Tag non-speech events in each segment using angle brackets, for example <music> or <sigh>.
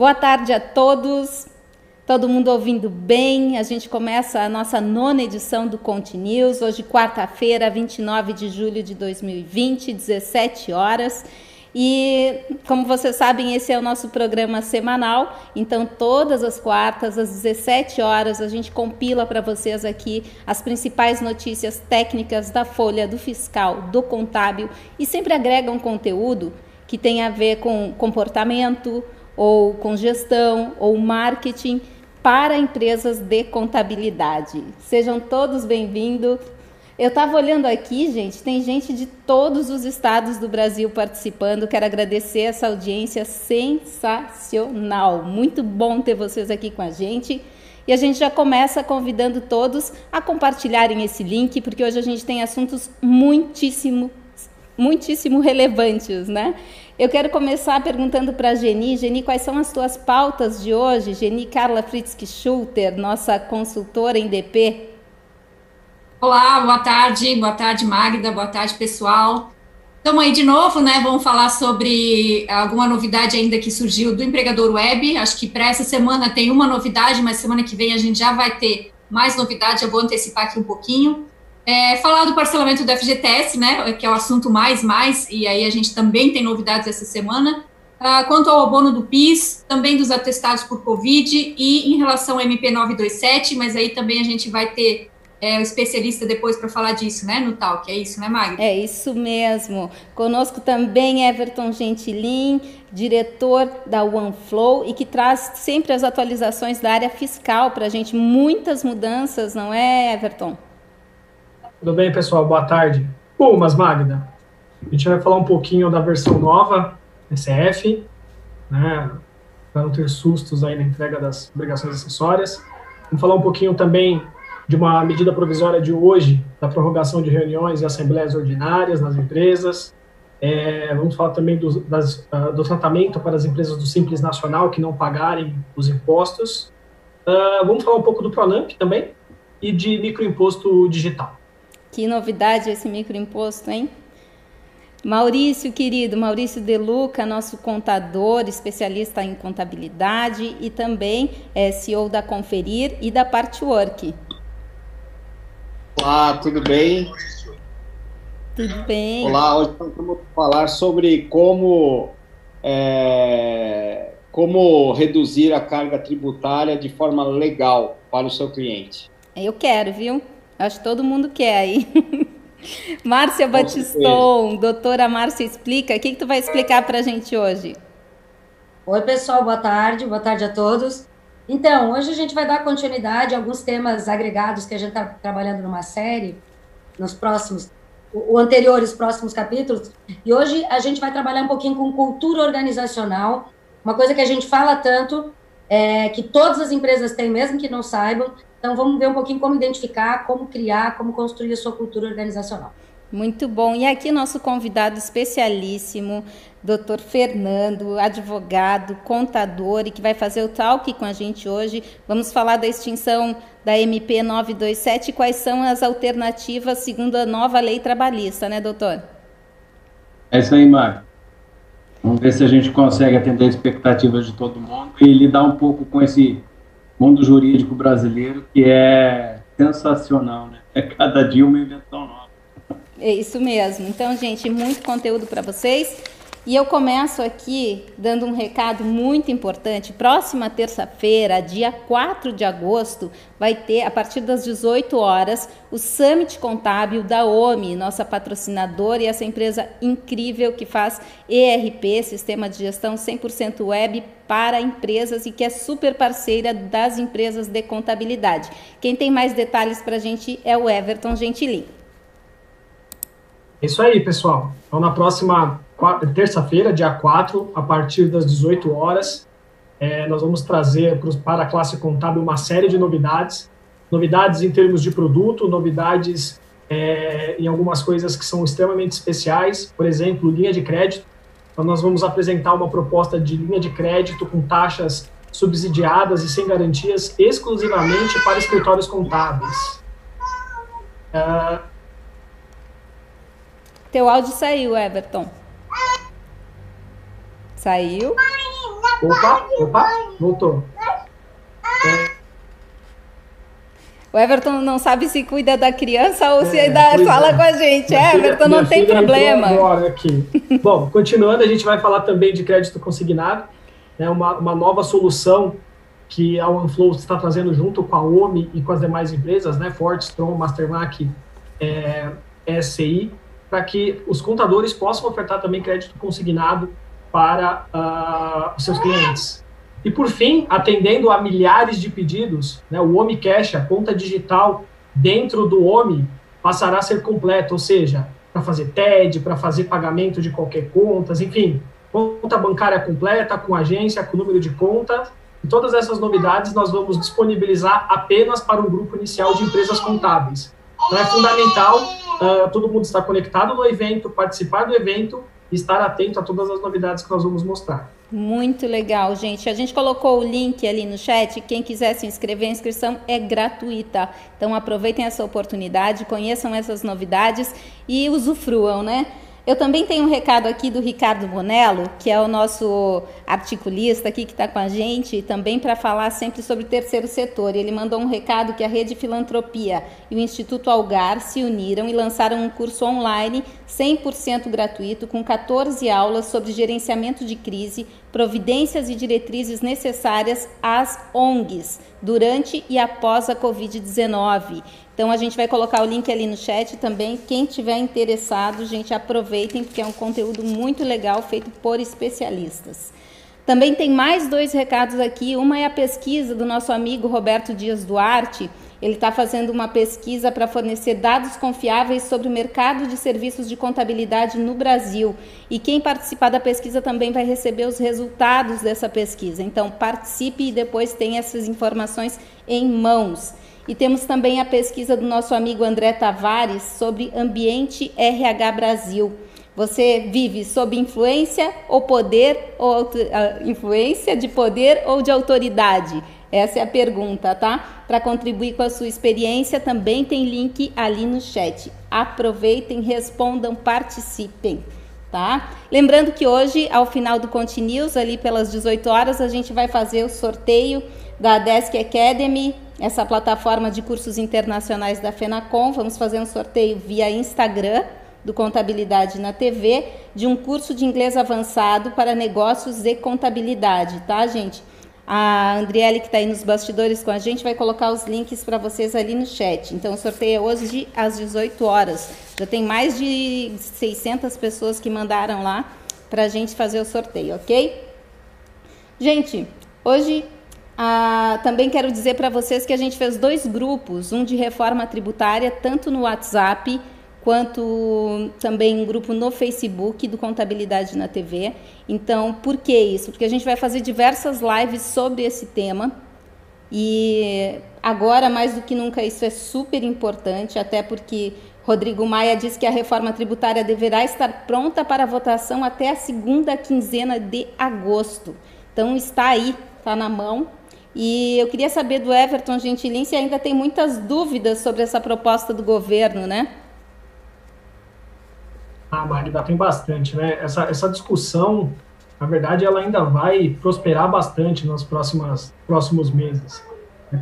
Boa tarde a todos. Todo mundo ouvindo bem? A gente começa a nossa nona edição do Conte News, hoje quarta-feira, 29 de julho de 2020, 17 horas. E, como vocês sabem, esse é o nosso programa semanal. Então, todas as quartas, às 17 horas, a gente compila para vocês aqui as principais notícias técnicas da Folha, do Fiscal, do Contábil e sempre agrega um conteúdo que tem a ver com comportamento, ou com gestão, ou marketing para empresas de contabilidade. Sejam todos bem-vindos. Eu estava olhando aqui, gente, tem gente de todos os estados do Brasil participando. Quero agradecer essa audiência sensacional. Muito bom ter vocês aqui com a gente. E a gente já começa convidando todos a compartilharem esse link, porque hoje a gente tem assuntos muitíssimo, muitíssimo relevantes, né? Eu quero começar perguntando para a Geni. Geni, quais são as tuas pautas de hoje? Geni Carla Fritzky Schulter, nossa consultora em DP. Olá, boa tarde, boa tarde, Magda, boa tarde, pessoal. Estamos aí de novo, né? Vamos falar sobre alguma novidade ainda que surgiu do empregador web. Acho que para essa semana tem uma novidade, mas semana que vem a gente já vai ter mais novidade. Eu vou antecipar aqui um pouquinho. É, falar do parcelamento do FGTS, né? Que é o assunto mais, mais, e aí a gente também tem novidades essa semana. Ah, quanto ao abono do PIS, também dos atestados por Covid e em relação ao MP 927, mas aí também a gente vai ter é, o especialista depois para falar disso, né, no Talk. É isso, né, Magda? É isso mesmo. Conosco também Everton Gentilin, diretor da OneFlow e que traz sempre as atualizações da área fiscal para a gente. Muitas mudanças, não é, Everton? Tudo bem, pessoal? Boa tarde. Bom, mas Magda, a gente vai falar um pouquinho da versão nova, SF, né, para não ter sustos aí na entrega das obrigações acessórias. Vamos falar um pouquinho também de uma medida provisória de hoje, da prorrogação de reuniões e assembleias ordinárias nas empresas. É, vamos falar também do, das, uh, do tratamento para as empresas do Simples Nacional que não pagarem os impostos. Uh, vamos falar um pouco do Pronamp também e de microimposto digital. Que novidade esse microimposto, hein? Maurício, querido, Maurício Deluca, nosso contador, especialista em contabilidade e também é CEO da Conferir e da Partwork. Olá, tudo bem? Tudo bem. Olá, hoje vamos falar sobre como, é, como reduzir a carga tributária de forma legal para o seu cliente. Eu quero, viu? Acho que todo mundo quer aí. <laughs> Márcia Batiston, doutora Márcia Explica, o que, que tu vai explicar para a gente hoje? Oi, pessoal, boa tarde, boa tarde a todos. Então, hoje a gente vai dar continuidade a alguns temas agregados que a gente está trabalhando numa série, nos próximos, o, anterior e os próximos capítulos, e hoje a gente vai trabalhar um pouquinho com cultura organizacional, uma coisa que a gente fala tanto, é, que todas as empresas têm, mesmo que não saibam, então vamos ver um pouquinho como identificar, como criar, como construir a sua cultura organizacional. Muito bom. E aqui nosso convidado especialíssimo, doutor Fernando, advogado, contador e que vai fazer o talk com a gente hoje. Vamos falar da extinção da MP 927 e quais são as alternativas segundo a nova lei trabalhista, né, doutor? É isso aí, Mário. Vamos ver se a gente consegue atender as expectativas de todo mundo e lidar um pouco com esse mundo jurídico brasileiro que é sensacional, né? É cada dia uma invenção nova. É isso mesmo. Então, gente, muito conteúdo para vocês. E eu começo aqui dando um recado muito importante. Próxima terça-feira, dia 4 de agosto, vai ter, a partir das 18 horas, o Summit Contábil da OMI, nossa patrocinadora e essa empresa incrível que faz ERP, Sistema de Gestão 100% Web para empresas e que é super parceira das empresas de contabilidade. Quem tem mais detalhes para a gente é o Everton Gentilin. É isso aí, pessoal. Então, na próxima terça-feira, dia 4, a partir das 18 horas, é, nós vamos trazer para a classe contábil uma série de novidades. Novidades em termos de produto, novidades é, em algumas coisas que são extremamente especiais, por exemplo, linha de crédito. Então, nós vamos apresentar uma proposta de linha de crédito com taxas subsidiadas e sem garantias exclusivamente para escritórios contábeis. Uh, teu áudio saiu, Everton. Saiu? Opa, opa, voltou. O Everton não sabe se cuida da criança ou é, se ainda fala é. com a gente. É, Everton, não tem problema. Agora aqui. <laughs> Bom, continuando, a gente vai falar também de crédito consignado, né, uma, uma nova solução que a OneFlow está trazendo junto com a OMI e com as demais empresas, né, Ford, Strong, Mastermark, é, SCI, para que os contadores possam ofertar também crédito consignado para uh, os seus clientes. E por fim, atendendo a milhares de pedidos, né, o OMI Cash, a conta digital dentro do OMI, passará a ser completa, ou seja, para fazer TED, para fazer pagamento de qualquer contas, enfim, conta bancária completa, com agência, com número de conta. E todas essas novidades nós vamos disponibilizar apenas para um grupo inicial de empresas contábeis. Então é fundamental uh, todo mundo estar conectado no evento, participar do evento e estar atento a todas as novidades que nós vamos mostrar. Muito legal, gente. A gente colocou o link ali no chat. Quem quiser se inscrever, a inscrição é gratuita. Então aproveitem essa oportunidade, conheçam essas novidades e usufruam, né? Eu também tenho um recado aqui do Ricardo Bonello, que é o nosso articulista aqui que está com a gente, também para falar sempre sobre o terceiro setor. Ele mandou um recado que a Rede Filantropia e o Instituto Algar se uniram e lançaram um curso online 100% gratuito com 14 aulas sobre gerenciamento de crise, providências e diretrizes necessárias às ONGs durante e após a Covid-19. Então a gente vai colocar o link ali no chat também. Quem tiver interessado, gente, aproveitem porque é um conteúdo muito legal feito por especialistas. Também tem mais dois recados aqui. Uma é a pesquisa do nosso amigo Roberto Dias Duarte. Ele está fazendo uma pesquisa para fornecer dados confiáveis sobre o mercado de serviços de contabilidade no Brasil. E quem participar da pesquisa também vai receber os resultados dessa pesquisa. Então, participe e depois tenha essas informações em mãos. E temos também a pesquisa do nosso amigo André Tavares sobre ambiente RH Brasil. Você vive sob influência ou poder ou uh, influência de poder ou de autoridade? Essa é a pergunta, tá? Para contribuir com a sua experiência, também tem link ali no chat. Aproveitem, respondam, participem, tá? Lembrando que hoje, ao final do Continuous, ali pelas 18 horas, a gente vai fazer o sorteio da Desk Academy essa plataforma de cursos internacionais da FENACOM. Vamos fazer um sorteio via Instagram do Contabilidade na TV de um curso de inglês avançado para negócios e contabilidade, tá, gente? A Andriele, que está aí nos bastidores com a gente, vai colocar os links para vocês ali no chat. Então, o sorteio é hoje às 18 horas. Já tem mais de 600 pessoas que mandaram lá para a gente fazer o sorteio, ok? Gente, hoje ah, também quero dizer para vocês que a gente fez dois grupos, um de reforma tributária, tanto no WhatsApp quanto também um grupo no Facebook do Contabilidade na TV. Então, por que isso? Porque a gente vai fazer diversas lives sobre esse tema. E agora, mais do que nunca, isso é super importante, até porque Rodrigo Maia diz que a reforma tributária deverá estar pronta para votação até a segunda quinzena de agosto. Então, está aí, está na mão, e eu queria saber do Everton Gentilin se ainda tem muitas dúvidas sobre essa proposta do governo, né? Ah, Magda, tem bastante, né? Essa, essa discussão, na verdade, ela ainda vai prosperar bastante nos próximos, próximos meses.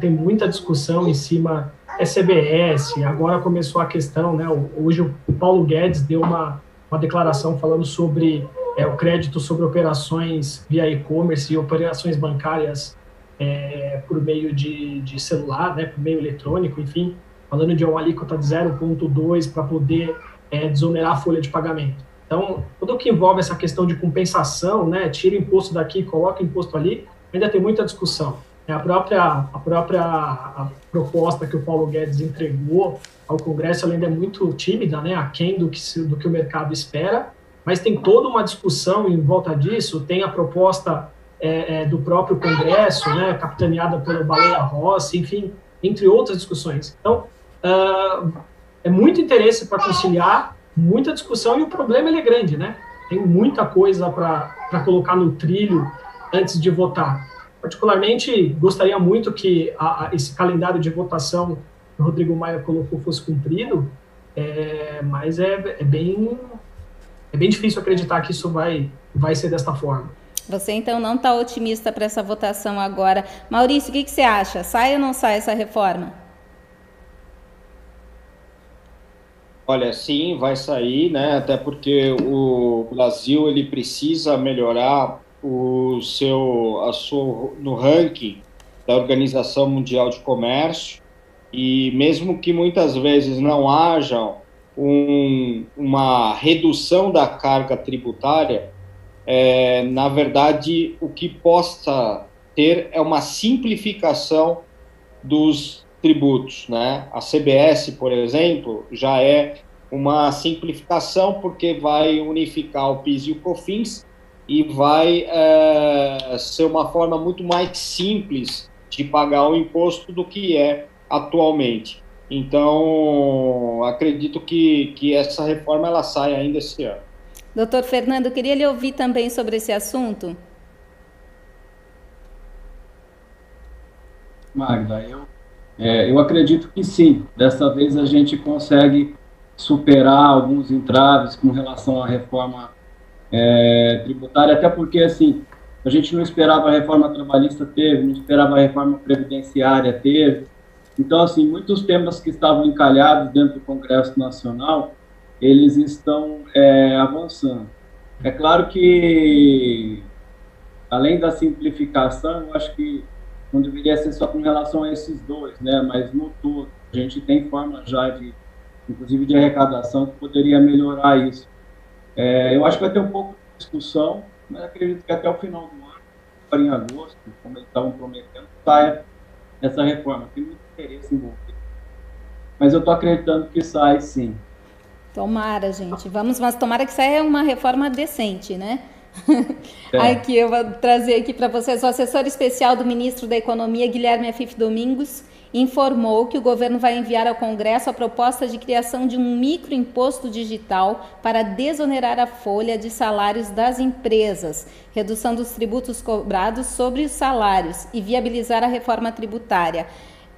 Tem muita discussão em cima SBS, agora começou a questão, né? Hoje o Paulo Guedes deu uma, uma declaração falando sobre é, o crédito sobre operações via e-commerce e operações bancárias é, por meio de, de celular, né, por meio eletrônico, enfim, falando de uma alíquota de 0,2 para poder é, desonerar a folha de pagamento. Então, tudo o que envolve essa questão de compensação, né, tira imposto daqui, coloca imposto ali, ainda tem muita discussão. É, a própria, a própria a proposta que o Paulo Guedes entregou ao Congresso ainda é muito tímida, né, aquém do que, do que o mercado espera, mas tem toda uma discussão em volta disso, tem a proposta é, é, do próprio Congresso, né, capitaneada pelo Baleia Rossi, enfim, entre outras discussões. Então, uh, é muito interesse para conciliar, muita discussão e o problema é grande, né? Tem muita coisa para colocar no trilho antes de votar. Particularmente, gostaria muito que a, a, esse calendário de votação que o Rodrigo Maia colocou fosse cumprido, é, mas é, é, bem, é bem difícil acreditar que isso vai, vai ser desta forma. Você então não está otimista para essa votação agora. Maurício, o que, que você acha? Sai ou não sai essa reforma? Olha, sim, vai sair, né? Até porque o Brasil ele precisa melhorar o seu, a sua, no ranking da Organização Mundial de Comércio e mesmo que muitas vezes não haja um, uma redução da carga tributária, é, na verdade o que possa ter é uma simplificação dos tributos, né? A CBS, por exemplo, já é uma simplificação porque vai unificar o PIS e o COFINS e vai é, ser uma forma muito mais simples de pagar o imposto do que é atualmente. Então, acredito que, que essa reforma ela sai ainda esse ano. Doutor Fernando, queria lhe ouvir também sobre esse assunto. Magda, eu, é, eu acredito que sim. Dessa vez a gente consegue superar alguns entraves com relação à reforma é, tributária, até porque, assim, a gente não esperava a reforma trabalhista teve, não esperava a reforma previdenciária teve. Então, assim, muitos temas que estavam encalhados dentro do Congresso Nacional, eles estão é, avançando. É claro que, além da simplificação, eu acho que não deveria ser só com relação a esses dois, né? Mas no todo, a gente tem forma já de, inclusive de arrecadação, que poderia melhorar isso. É, eu acho que vai ter um pouco de discussão, mas acredito que até o final do ano, em agosto, como eles estavam prometendo, saia essa reforma. Tem muito interesse envolvido. Mas eu estou acreditando que sai sim. Tomara, gente. Vamos, mas tomara que saia uma reforma decente, né? É. <laughs> Aqui eu vou trazer aqui para vocês o assessor especial do ministro da Economia, Guilherme Afif Domingos, informou que o governo vai enviar ao Congresso a proposta de criação de um microimposto digital para desonerar a folha de salários das empresas, redução dos tributos cobrados sobre os salários e viabilizar a reforma tributária.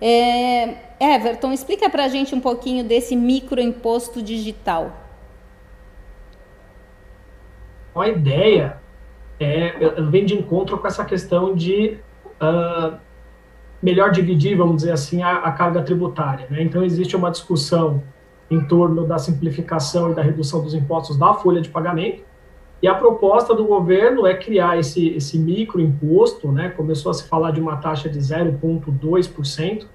É, Everton, explica para a gente um pouquinho desse microimposto digital. A ideia é, vem de encontro com essa questão de uh, melhor dividir, vamos dizer assim, a, a carga tributária. Né? Então, existe uma discussão em torno da simplificação e da redução dos impostos da folha de pagamento, e a proposta do governo é criar esse, esse microimposto, né? começou a se falar de uma taxa de 0,2%,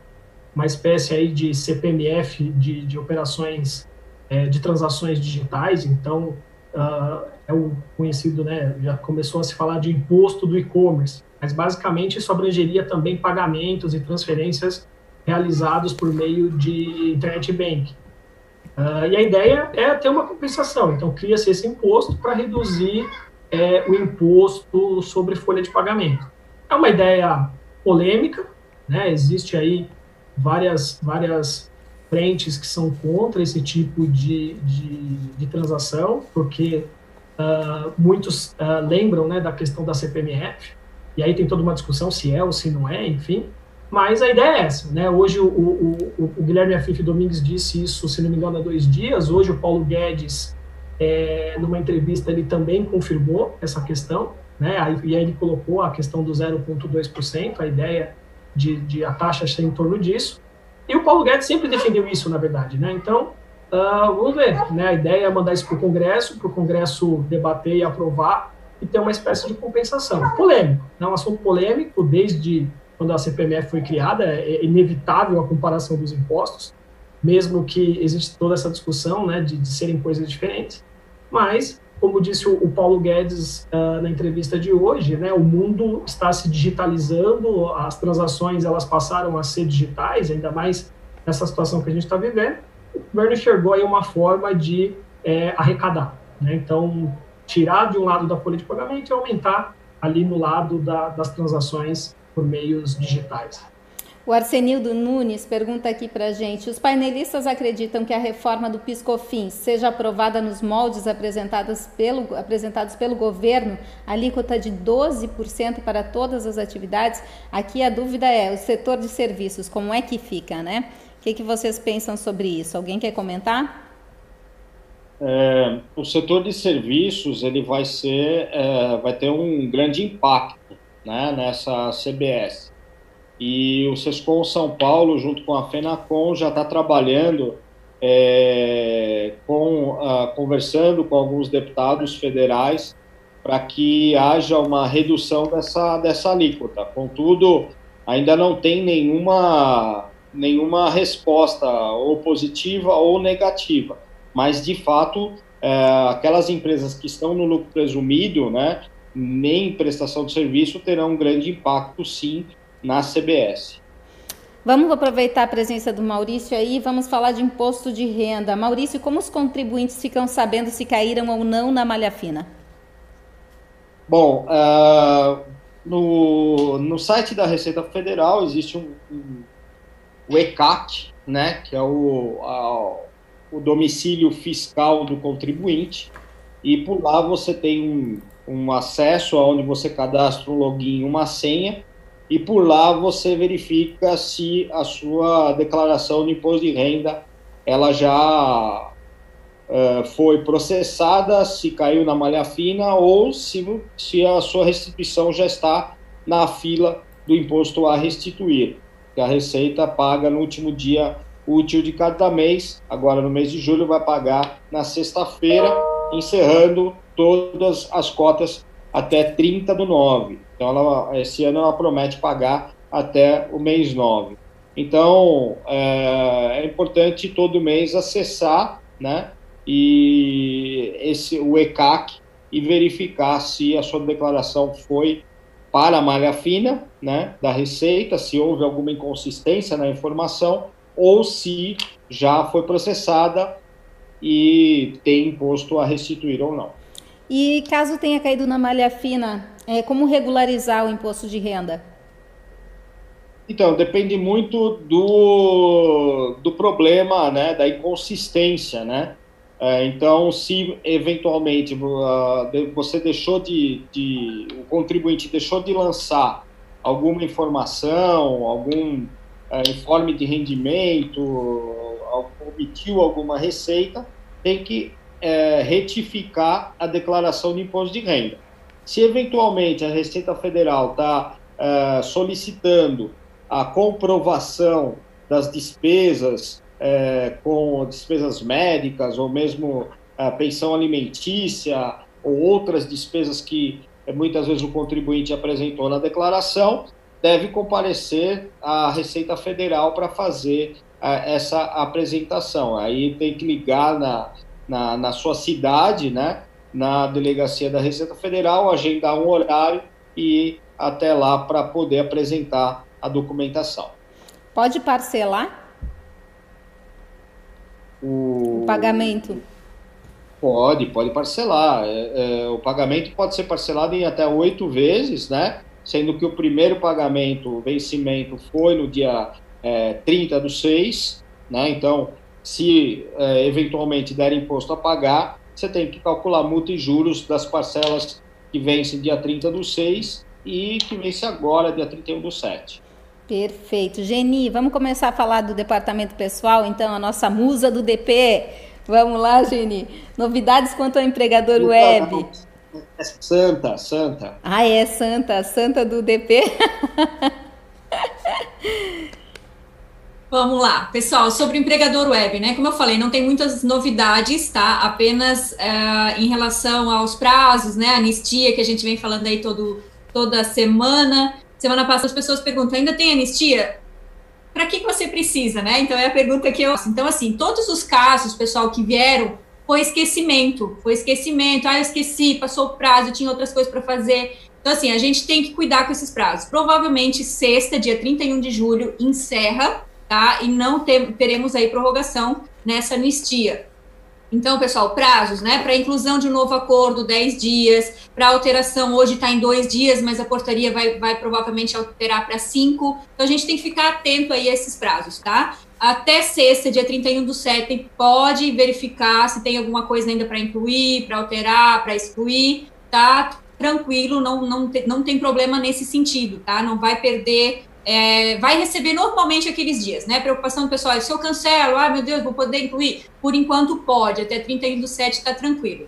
uma espécie aí de CPMF de, de operações é, de transações digitais, então uh, é o conhecido, né, já começou a se falar de imposto do e-commerce, mas basicamente isso abrangeria também pagamentos e transferências realizados por meio de internet banking. Uh, e a ideia é ter uma compensação, então cria-se esse imposto para reduzir é, o imposto sobre folha de pagamento. É uma ideia polêmica, né? existe aí várias, várias frentes que são contra esse tipo de, de, de transação, porque uh, muitos uh, lembram né, da questão da CPMF, e aí tem toda uma discussão se é ou se não é, enfim. Mas a ideia é essa, né? Hoje o, o, o, o Guilherme Afif Domingues disse isso, se não me engano, há dois dias. Hoje o Paulo Guedes, é, numa entrevista, ele também confirmou essa questão, né? E aí ele colocou a questão do 0,2%, a ideia de, de a taxa ser em torno disso. E o Paulo Guedes sempre defendeu isso, na verdade, né? Então, uh, vamos ver, né? A ideia é mandar isso para o Congresso, para o Congresso debater e aprovar e ter uma espécie de compensação. Polêmico, é um assunto polêmico desde quando a CPMF foi criada, é inevitável a comparação dos impostos, mesmo que existe toda essa discussão né, de, de serem coisas diferentes. Mas, como disse o, o Paulo Guedes uh, na entrevista de hoje, né, o mundo está se digitalizando, as transações elas passaram a ser digitais, ainda mais nessa situação que a gente está vivendo. O governo enxergou aí uma forma de é, arrecadar. Né? Então, tirar de um lado da folha de pagamento e aumentar ali no lado da, das transações por meios digitais. O Arsenildo Nunes pergunta aqui para a gente: os painelistas acreditam que a reforma do PiscoFins seja aprovada nos moldes apresentados pelo, apresentados pelo governo, alíquota de 12% para todas as atividades? Aqui a dúvida é: o setor de serviços, como é que fica, né? O que, que vocês pensam sobre isso? Alguém quer comentar? é, o setor de serviços ele vai ser, é, vai ter um grande impacto, né, nessa CBS. E o Sescom São Paulo, junto com a Fenacom, já está trabalhando é, com, uh, conversando com alguns deputados federais para que haja uma redução dessa, dessa alíquota. Contudo, ainda não tem nenhuma, nenhuma resposta ou positiva ou negativa, mas de fato, é, aquelas empresas que estão no lucro presumido, né, nem prestação de serviço, terão um grande impacto sim na CBS. Vamos aproveitar a presença do Maurício aí, vamos falar de imposto de renda. Maurício, como os contribuintes ficam sabendo se caíram ou não na malha fina? Bom, uh, no, no site da Receita Federal existe um, um o ECAC, né, que é o, a, o domicílio fiscal do contribuinte, e por lá você tem um, um acesso aonde você cadastra um login uma senha, e por lá você verifica se a sua declaração de imposto de renda ela já uh, foi processada, se caiu na malha fina ou se, se a sua restituição já está na fila do imposto a restituir, que a Receita paga no último dia útil de cada mês, agora no mês de julho vai pagar na sexta-feira, encerrando todas as cotas até 30 do 9. Então, ela, esse ano ela promete pagar até o mês 9. Então, é, é importante todo mês acessar, né, e esse, o ECAC e verificar se a sua declaração foi para a malha fina, né, da Receita, se houve alguma inconsistência na informação ou se já foi processada e tem imposto a restituir ou não. E caso tenha caído na malha fina, é, como regularizar o imposto de renda? Então, depende muito do, do problema, né, da inconsistência, né? É, então, se eventualmente uh, você deixou de, de, o contribuinte deixou de lançar alguma informação, algum uh, informe de rendimento, omitiu alguma receita, tem que uh, retificar a declaração de imposto de renda. Se eventualmente a Receita Federal está uh, solicitando a comprovação das despesas uh, com despesas médicas ou mesmo a pensão alimentícia ou outras despesas que uh, muitas vezes o contribuinte apresentou na declaração, deve comparecer à Receita Federal para fazer essa apresentação. Aí tem que ligar na, na, na sua cidade, né? na delegacia da Receita Federal, agendar um horário e ir até lá para poder apresentar a documentação. Pode parcelar o, o pagamento? Pode, pode parcelar. É, é, o pagamento pode ser parcelado em até oito vezes, né? Sendo que o primeiro pagamento, o vencimento, foi no dia é, 30 do 6, né? Então, se é, eventualmente der imposto a pagar, você tem que calcular multa e juros das parcelas que vencem dia 30 do 6 e que vence agora, dia 31 do 7. Perfeito. Geni, vamos começar a falar do departamento pessoal, então, a nossa musa do DP. Vamos lá, Geni. Novidades quanto ao empregador web. É santa, Santa. Ah, é Santa, Santa do DP. <laughs> Vamos lá, pessoal, sobre o empregador web, né? Como eu falei, não tem muitas novidades, tá? Apenas uh, em relação aos prazos, né? Anistia, que a gente vem falando aí todo, toda semana. Semana passada as pessoas perguntam: ainda tem anistia? Para que, que você precisa, né? Então é a pergunta que eu. Então, assim, todos os casos, pessoal, que vieram, foi esquecimento. Foi esquecimento. Ah, eu esqueci, passou o prazo, tinha outras coisas para fazer. Então, assim, a gente tem que cuidar com esses prazos. Provavelmente, sexta, dia 31 de julho, encerra tá? E não ter, teremos aí prorrogação nessa anistia. Então, pessoal, prazos, né? Para inclusão de um novo acordo, 10 dias. Para alteração, hoje está em dois dias, mas a portaria vai, vai provavelmente alterar para cinco. Então, a gente tem que ficar atento aí a esses prazos, tá? Até sexta, dia 31 do 7, pode verificar se tem alguma coisa ainda para incluir, para alterar, para excluir, tá? Tranquilo, não, não, te, não tem problema nesse sentido, tá? Não vai perder é, vai receber normalmente aqueles dias, né? Preocupação do pessoal, se eu cancelo, ah, meu Deus, vou poder incluir? Por enquanto pode, até 31 do 7 está tranquilo.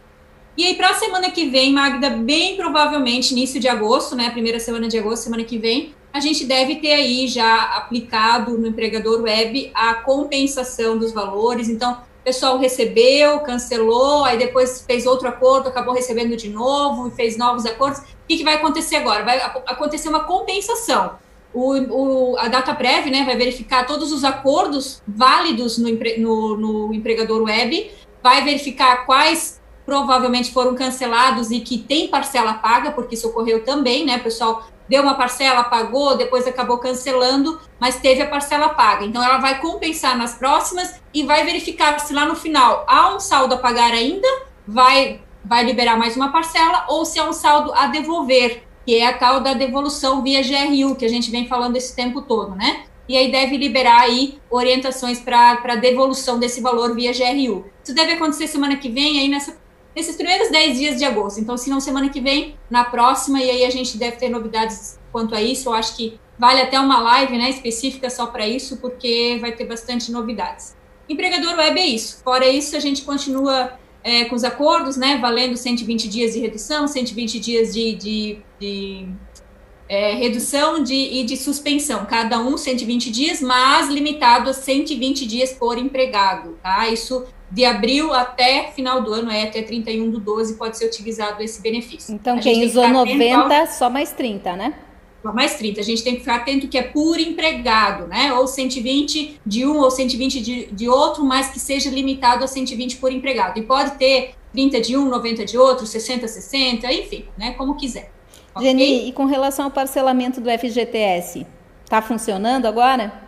E aí, para a semana que vem, Magda, bem provavelmente início de agosto, né? Primeira semana de agosto, semana que vem, a gente deve ter aí já aplicado no empregador web a compensação dos valores. Então, o pessoal recebeu, cancelou, aí depois fez outro acordo, acabou recebendo de novo, fez novos acordos. O que, que vai acontecer agora? Vai acontecer uma compensação o, o, a data prévia né, vai verificar todos os acordos válidos no, no, no empregador web, vai verificar quais provavelmente foram cancelados e que tem parcela paga, porque isso ocorreu também, né? Pessoal deu uma parcela, pagou, depois acabou cancelando, mas teve a parcela paga. Então, ela vai compensar nas próximas e vai verificar se lá no final há um saldo a pagar ainda, vai, vai liberar mais uma parcela, ou se há um saldo a devolver que é a tal da devolução via GRU, que a gente vem falando esse tempo todo, né? E aí deve liberar aí orientações para devolução desse valor via GRU. Isso deve acontecer semana que vem, aí nessa, nesses primeiros 10 dias de agosto. Então, se não semana que vem, na próxima, e aí a gente deve ter novidades quanto a isso. Eu acho que vale até uma live né, específica só para isso, porque vai ter bastante novidades. Empregador web é isso. Fora isso, a gente continua é, com os acordos, né, valendo 120 dias de redução, 120 dias de, de, de é, redução de, e de suspensão, cada um 120 dias, mas limitado a 120 dias por empregado, tá? Isso de abril até final do ano, é até 31 do 12, pode ser utilizado esse benefício. Então, quem usou 90, ao... só mais 30, né? mais 30. A gente tem que ficar atento que é por empregado, né? Ou 120 de um ou 120 de, de outro, mas que seja limitado a 120 por empregado. E pode ter 30 de um, 90 de outro, 60, 60, enfim, né? Como quiser. Okay? Geni, e com relação ao parcelamento do FGTS, está funcionando agora?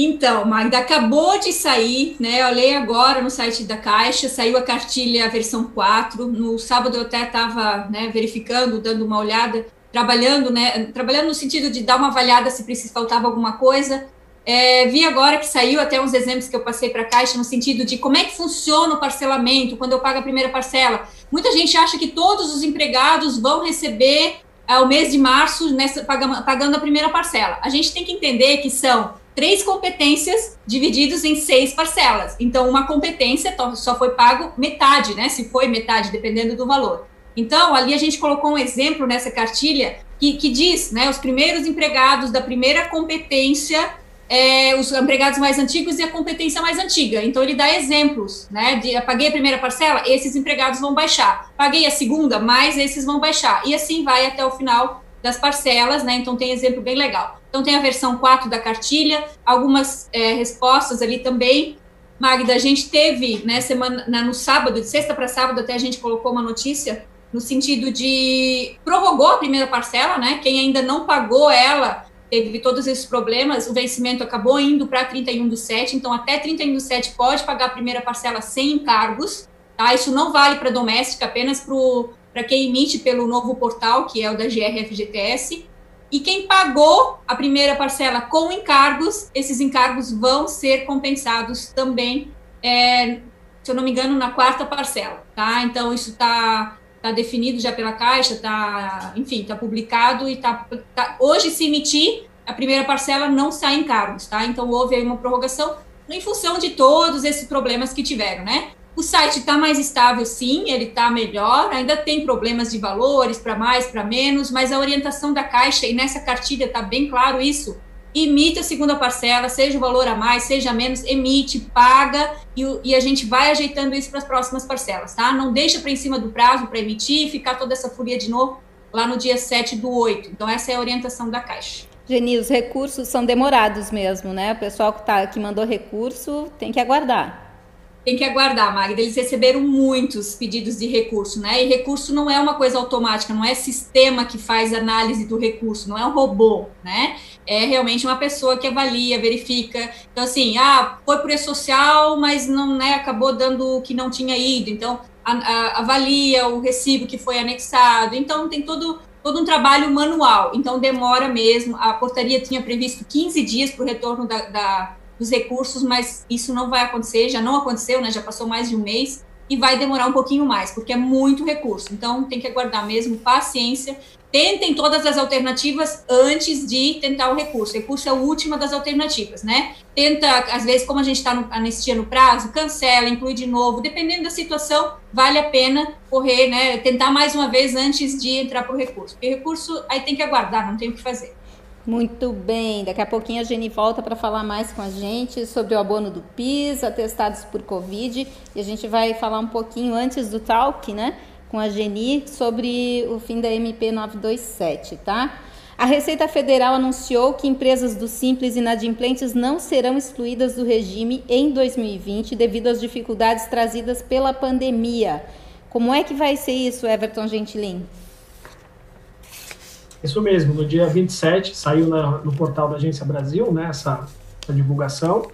Então, Magda, acabou de sair, né? Eu olhei agora no site da Caixa, saiu a cartilha versão 4. No sábado eu até estava né, verificando, dando uma olhada trabalhando, né, trabalhando no sentido de dar uma avaliada se precisa, faltava alguma coisa. É, vi agora que saiu até uns exemplos que eu passei para a Caixa no sentido de como é que funciona o parcelamento quando eu pago a primeira parcela. Muita gente acha que todos os empregados vão receber é, mês de março nessa, pagando, pagando a primeira parcela. A gente tem que entender que são três competências divididos em seis parcelas. Então, uma competência só foi pago metade, né? Se foi metade, dependendo do valor. Então, ali a gente colocou um exemplo nessa cartilha que, que diz, né, os primeiros empregados da primeira competência, é, os empregados mais antigos e a competência mais antiga. Então, ele dá exemplos, né, de paguei a primeira parcela, esses empregados vão baixar. Paguei a segunda, mais esses vão baixar. E assim vai até o final das parcelas, né, então tem exemplo bem legal. Então, tem a versão 4 da cartilha, algumas é, respostas ali também. Magda, a gente teve, né, semana, no sábado, de sexta para sábado, até a gente colocou uma notícia no sentido de prorrogou a primeira parcela, né? Quem ainda não pagou ela teve todos esses problemas, o vencimento acabou indo para 31 do 7, então até 31 do 7 pode pagar a primeira parcela sem encargos, tá? Isso não vale para doméstica, apenas para quem emite pelo novo portal, que é o da GRFGTS. E quem pagou a primeira parcela com encargos, esses encargos vão ser compensados também, é, se eu não me engano, na quarta parcela, tá? Então isso está está definido já pela Caixa, está, enfim, está publicado e está. Tá, hoje, se emitir, a primeira parcela não sai em cargos, tá? Então, houve aí uma prorrogação em função de todos esses problemas que tiveram, né? O site está mais estável, sim, ele está melhor, ainda tem problemas de valores para mais, para menos, mas a orientação da Caixa, e nessa cartilha está bem claro isso, emite a segunda parcela, seja o valor a mais, seja a menos, emite, paga e, e a gente vai ajeitando isso para as próximas parcelas, tá? Não deixa para em cima do prazo para emitir e ficar toda essa folia de novo lá no dia 7 do 8. Então, essa é a orientação da Caixa. Geni, os recursos são demorados mesmo, né? O pessoal que, tá, que mandou recurso tem que aguardar tem que aguardar, Magda. Eles receberam muitos pedidos de recurso, né? E recurso não é uma coisa automática, não é sistema que faz análise do recurso, não é um robô, né? É realmente uma pessoa que avalia, verifica. Então, assim, ah, foi por social, mas não, né, acabou dando o que não tinha ido. Então, a, a, avalia o recibo que foi anexado. Então, tem todo, todo um trabalho manual. Então, demora mesmo. A portaria tinha previsto 15 dias para o retorno da, da dos recursos, mas isso não vai acontecer, já não aconteceu, né? Já passou mais de um mês e vai demorar um pouquinho mais, porque é muito recurso. Então tem que aguardar mesmo paciência tentem todas as alternativas antes de tentar o recurso. O recurso é a última das alternativas, né? Tenta, às vezes, como a gente está anistia no prazo, cancela, inclui de novo. Dependendo da situação, vale a pena correr, né? Tentar mais uma vez antes de entrar para o recurso. Porque recurso aí tem que aguardar, não tem o que fazer. Muito bem, daqui a pouquinho a Jenny volta para falar mais com a gente sobre o abono do PIS, atestados por Covid, e a gente vai falar um pouquinho antes do talk, né? com a Geni sobre o fim da MP 927, tá? A Receita Federal anunciou que empresas do Simples inadimplentes não serão excluídas do regime em 2020 devido às dificuldades trazidas pela pandemia. Como é que vai ser isso, Everton Gentilin? Isso mesmo, no dia 27 saiu na, no portal da Agência Brasil né, essa, essa divulgação.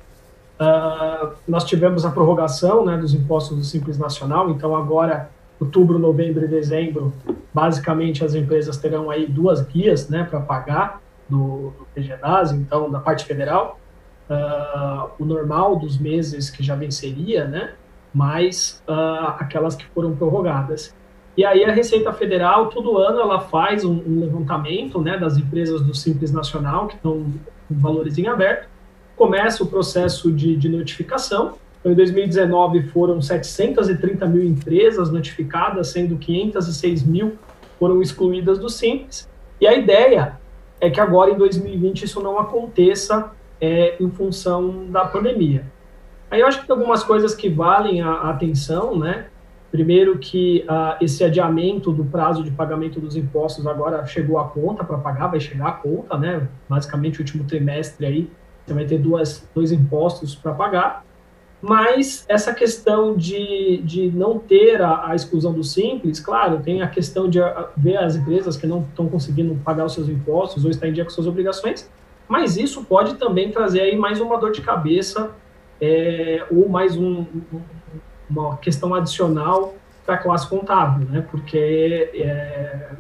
Uh, nós tivemos a prorrogação né, dos impostos do Simples Nacional, então agora outubro, novembro e dezembro, basicamente as empresas terão aí duas guias né, para pagar do, do PGDAS, então da parte federal, uh, o normal dos meses que já venceria, né, mais uh, aquelas que foram prorrogadas. E aí a Receita Federal, todo ano, ela faz um, um levantamento né, das empresas do Simples Nacional, que estão com valores em aberto, começa o processo de, de notificação, então, em 2019 foram 730 mil empresas notificadas, sendo 506 mil foram excluídas do Simples. E a ideia é que agora, em 2020, isso não aconteça é, em função da pandemia. Aí eu acho que tem algumas coisas que valem a, a atenção, né? Primeiro que uh, esse adiamento do prazo de pagamento dos impostos agora chegou à conta para pagar, vai chegar à conta, né? Basicamente, o último trimestre aí, você vai ter duas, dois impostos para pagar. Mas essa questão de, de não ter a, a, exclusão do simples, claro, tem a questão de a, ver as empresas que não estão conseguindo pagar os seus impostos ou estar em dia com suas obrigações, mas isso pode também trazer aí mais uma dor de cabeça é, ou mais um, uma questão adicional para a classe contábil, né? Porque é,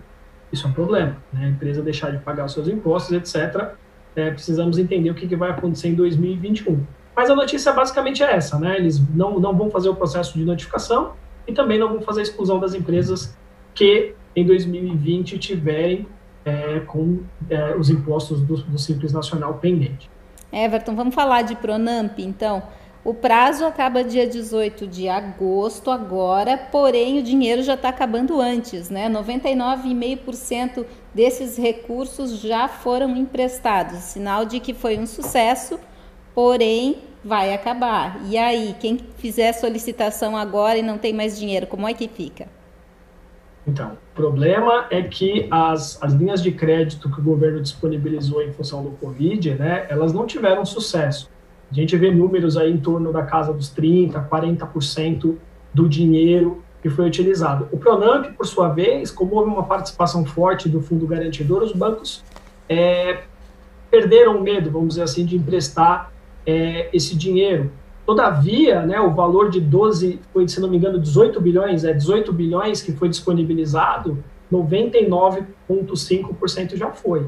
isso é um problema, né? A empresa deixar de pagar os seus impostos, etc. É, precisamos entender o que, que vai acontecer em 2021. Mas a notícia basicamente é essa, né? Eles não, não vão fazer o processo de notificação e também não vão fazer a exclusão das empresas que em 2020 tiverem é, com é, os impostos do, do, Simples Nacional pendente. Everton, vamos falar de Pronamp, então. O prazo acaba dia 18 de agosto agora, porém o dinheiro já está acabando antes, né? 99,5% desses recursos já foram emprestados, sinal de que foi um sucesso porém vai acabar. E aí, quem fizer solicitação agora e não tem mais dinheiro, como é que fica? Então, o problema é que as, as linhas de crédito que o governo disponibilizou em função do Covid, né, elas não tiveram sucesso. A gente vê números aí em torno da casa dos 30%, 40% do dinheiro que foi utilizado. O Pronamp, por sua vez, como houve uma participação forte do fundo garantidor, os bancos é, perderam o medo, vamos dizer assim, de emprestar é, esse dinheiro. Todavia, né, o valor de 12, foi, se não me engano, 18 bilhões, é 18 bilhões que foi disponibilizado, 99,5% já foi.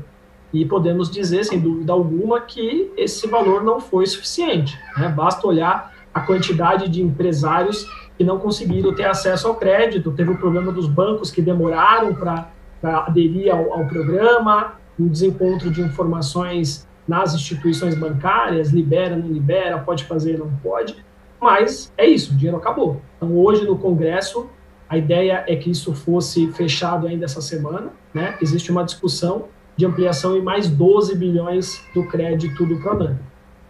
E podemos dizer, sem dúvida alguma, que esse valor não foi suficiente. Né? Basta olhar a quantidade de empresários que não conseguiram ter acesso ao crédito, teve o problema dos bancos que demoraram para aderir ao, ao programa, um desencontro de informações nas instituições bancárias, libera, não libera, pode fazer, não pode, mas é isso, o dinheiro acabou. Então, hoje no Congresso, a ideia é que isso fosse fechado ainda essa semana, né? Existe uma discussão de ampliação em mais 12 bilhões do crédito do Pronamp.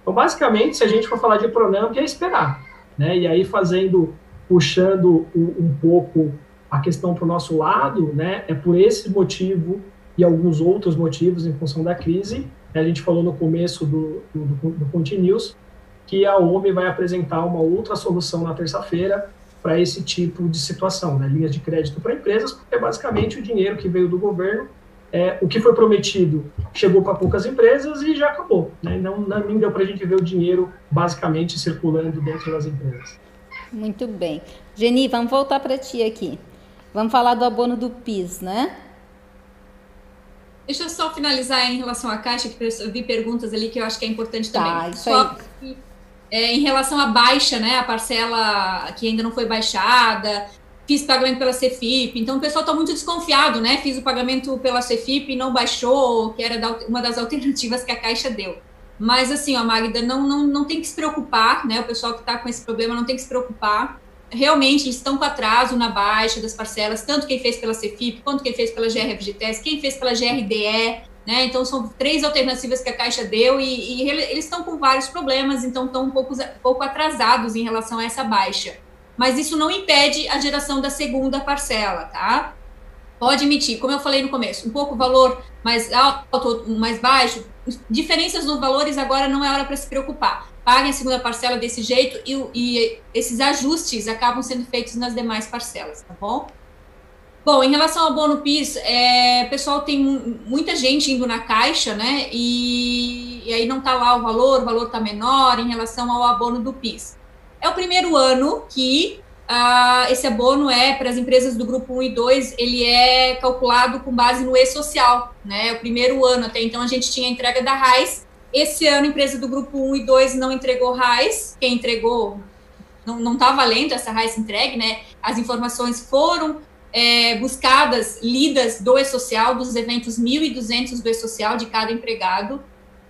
Então, basicamente, se a gente for falar de Pronamp, é esperar, né? E aí fazendo, puxando um, um pouco a questão para o nosso lado, né? É por esse motivo e alguns outros motivos em função da crise a gente falou no começo do, do, do Continuous que a OMI vai apresentar uma outra solução na terça-feira para esse tipo de situação, né? linhas de crédito para empresas, porque basicamente o dinheiro que veio do governo, é, o que foi prometido chegou para poucas empresas e já acabou. Né? Não, não deu para a gente ver o dinheiro basicamente circulando dentro das empresas. Muito bem. Geni, vamos voltar para ti aqui. Vamos falar do abono do PIS, né? Deixa eu só finalizar em relação à Caixa, que eu vi perguntas ali que eu acho que é importante também. Tá, isso só é, em relação à baixa, né, a parcela que ainda não foi baixada, fiz pagamento pela Cefip, então o pessoal está muito desconfiado, né? Fiz o pagamento pela Cefip e não baixou, que era uma das alternativas que a Caixa deu. Mas assim, ó, Magda, não, não, não tem que se preocupar, né? O pessoal que está com esse problema não tem que se preocupar. Realmente, eles estão com atraso na baixa das parcelas, tanto quem fez pela Cefip, quanto quem fez pela GRFGTS, quem fez pela GRDE, né? Então, são três alternativas que a Caixa deu e, e eles estão com vários problemas, então estão um pouco, um pouco atrasados em relação a essa baixa. Mas isso não impede a geração da segunda parcela, tá? Pode emitir, como eu falei no começo, um pouco valor mais alto, mais baixo, diferenças nos valores agora não é hora para se preocupar. Paguem a segunda parcela desse jeito e, e, esses ajustes acabam sendo feitos nas demais parcelas, tá bom? Bom, em relação ao bono PIS, é, pessoal tem muita gente indo na caixa, né? E, e aí não está lá o valor, o valor está menor em relação ao abono do PIS. É o primeiro ano que ah, esse abono é para as empresas do grupo 1 e 2, ele é calculado com base no E-Social, né? O primeiro ano até então a gente tinha a entrega da RAIS. Esse ano a empresa do grupo 1 e 2 não entregou RAIS, quem entregou não está valendo essa RAIS entregue, né? As informações foram é, buscadas, lidas do E-Social, dos eventos 1.200 do E-Social de cada empregado,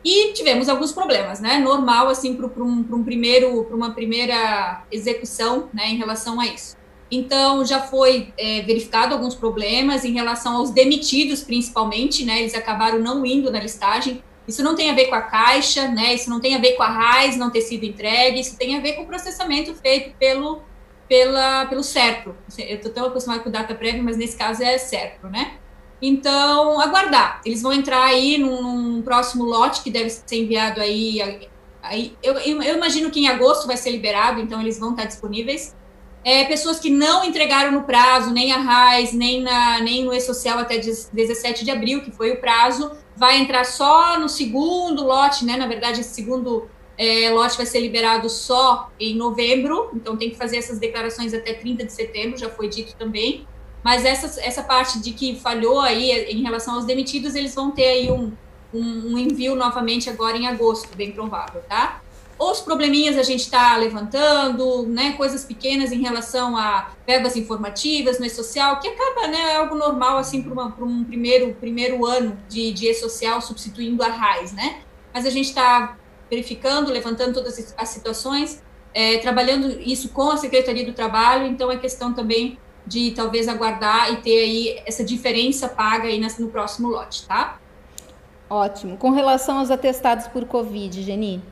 e tivemos alguns problemas, né? Normal, assim, para um, um primeiro, para uma primeira execução, né, em relação a isso. Então, já foi é, verificado alguns problemas em relação aos demitidos, principalmente, né? Eles acabaram não indo na listagem. Isso não tem a ver com a caixa, né? Isso não tem a ver com a RAIS não ter sido entregue, isso tem a ver com o processamento feito pelo, pela, pelo CERPRO. Eu estou tão acostumada com data prévia, mas nesse caso é CERPRO, né? Então, aguardar. Eles vão entrar aí num, num próximo lote que deve ser enviado aí. aí eu, eu, imagino que em agosto vai ser liberado, então eles vão estar disponíveis. É, pessoas que não entregaram no prazo, nem a RAIS, nem, na, nem no E-Social até 17 de abril, que foi o prazo, vai entrar só no segundo lote, né? Na verdade, esse segundo é, lote vai ser liberado só em novembro, então tem que fazer essas declarações até 30 de setembro, já foi dito também. Mas essa, essa parte de que falhou aí em relação aos demitidos, eles vão ter aí um, um, um envio novamente agora em agosto, bem provável, tá? Os probleminhas a gente está levantando, né, coisas pequenas em relação a verbas informativas no e-social, que acaba, né, é algo normal, assim, para um primeiro, primeiro ano de, de e-social substituindo a RAIS, né? Mas a gente está verificando, levantando todas as situações, é, trabalhando isso com a Secretaria do Trabalho, então é questão também de talvez aguardar e ter aí essa diferença paga aí no próximo lote, tá? Ótimo. Com relação aos atestados por Covid, Geni?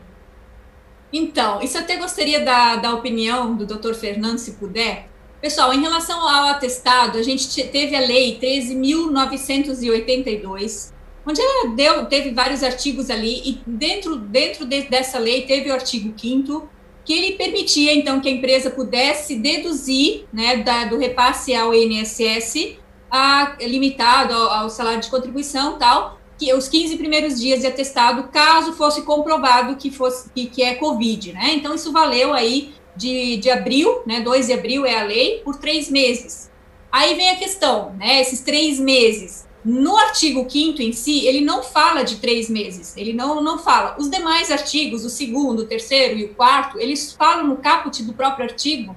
Então, isso até gostaria da, da opinião do doutor Fernando, se puder. Pessoal, em relação ao atestado, a gente teve a lei 13.982, onde ela deu, teve vários artigos ali, e dentro, dentro de, dessa lei teve o artigo 5 que ele permitia, então, que a empresa pudesse deduzir, né, da, do repasse ao INSS, a, limitado ao, ao, salário de contribuição tal, que os 15 primeiros dias de atestado, caso fosse comprovado que, fosse, que, que é Covid, né? Então, isso valeu aí de, de abril, né, 2 de abril é a lei, por três meses. Aí vem a questão, né, esses três meses, no artigo 5 em si, ele não fala de três meses, ele não, não fala. Os demais artigos, o segundo, o terceiro e o quarto, eles falam no caput do próprio artigo,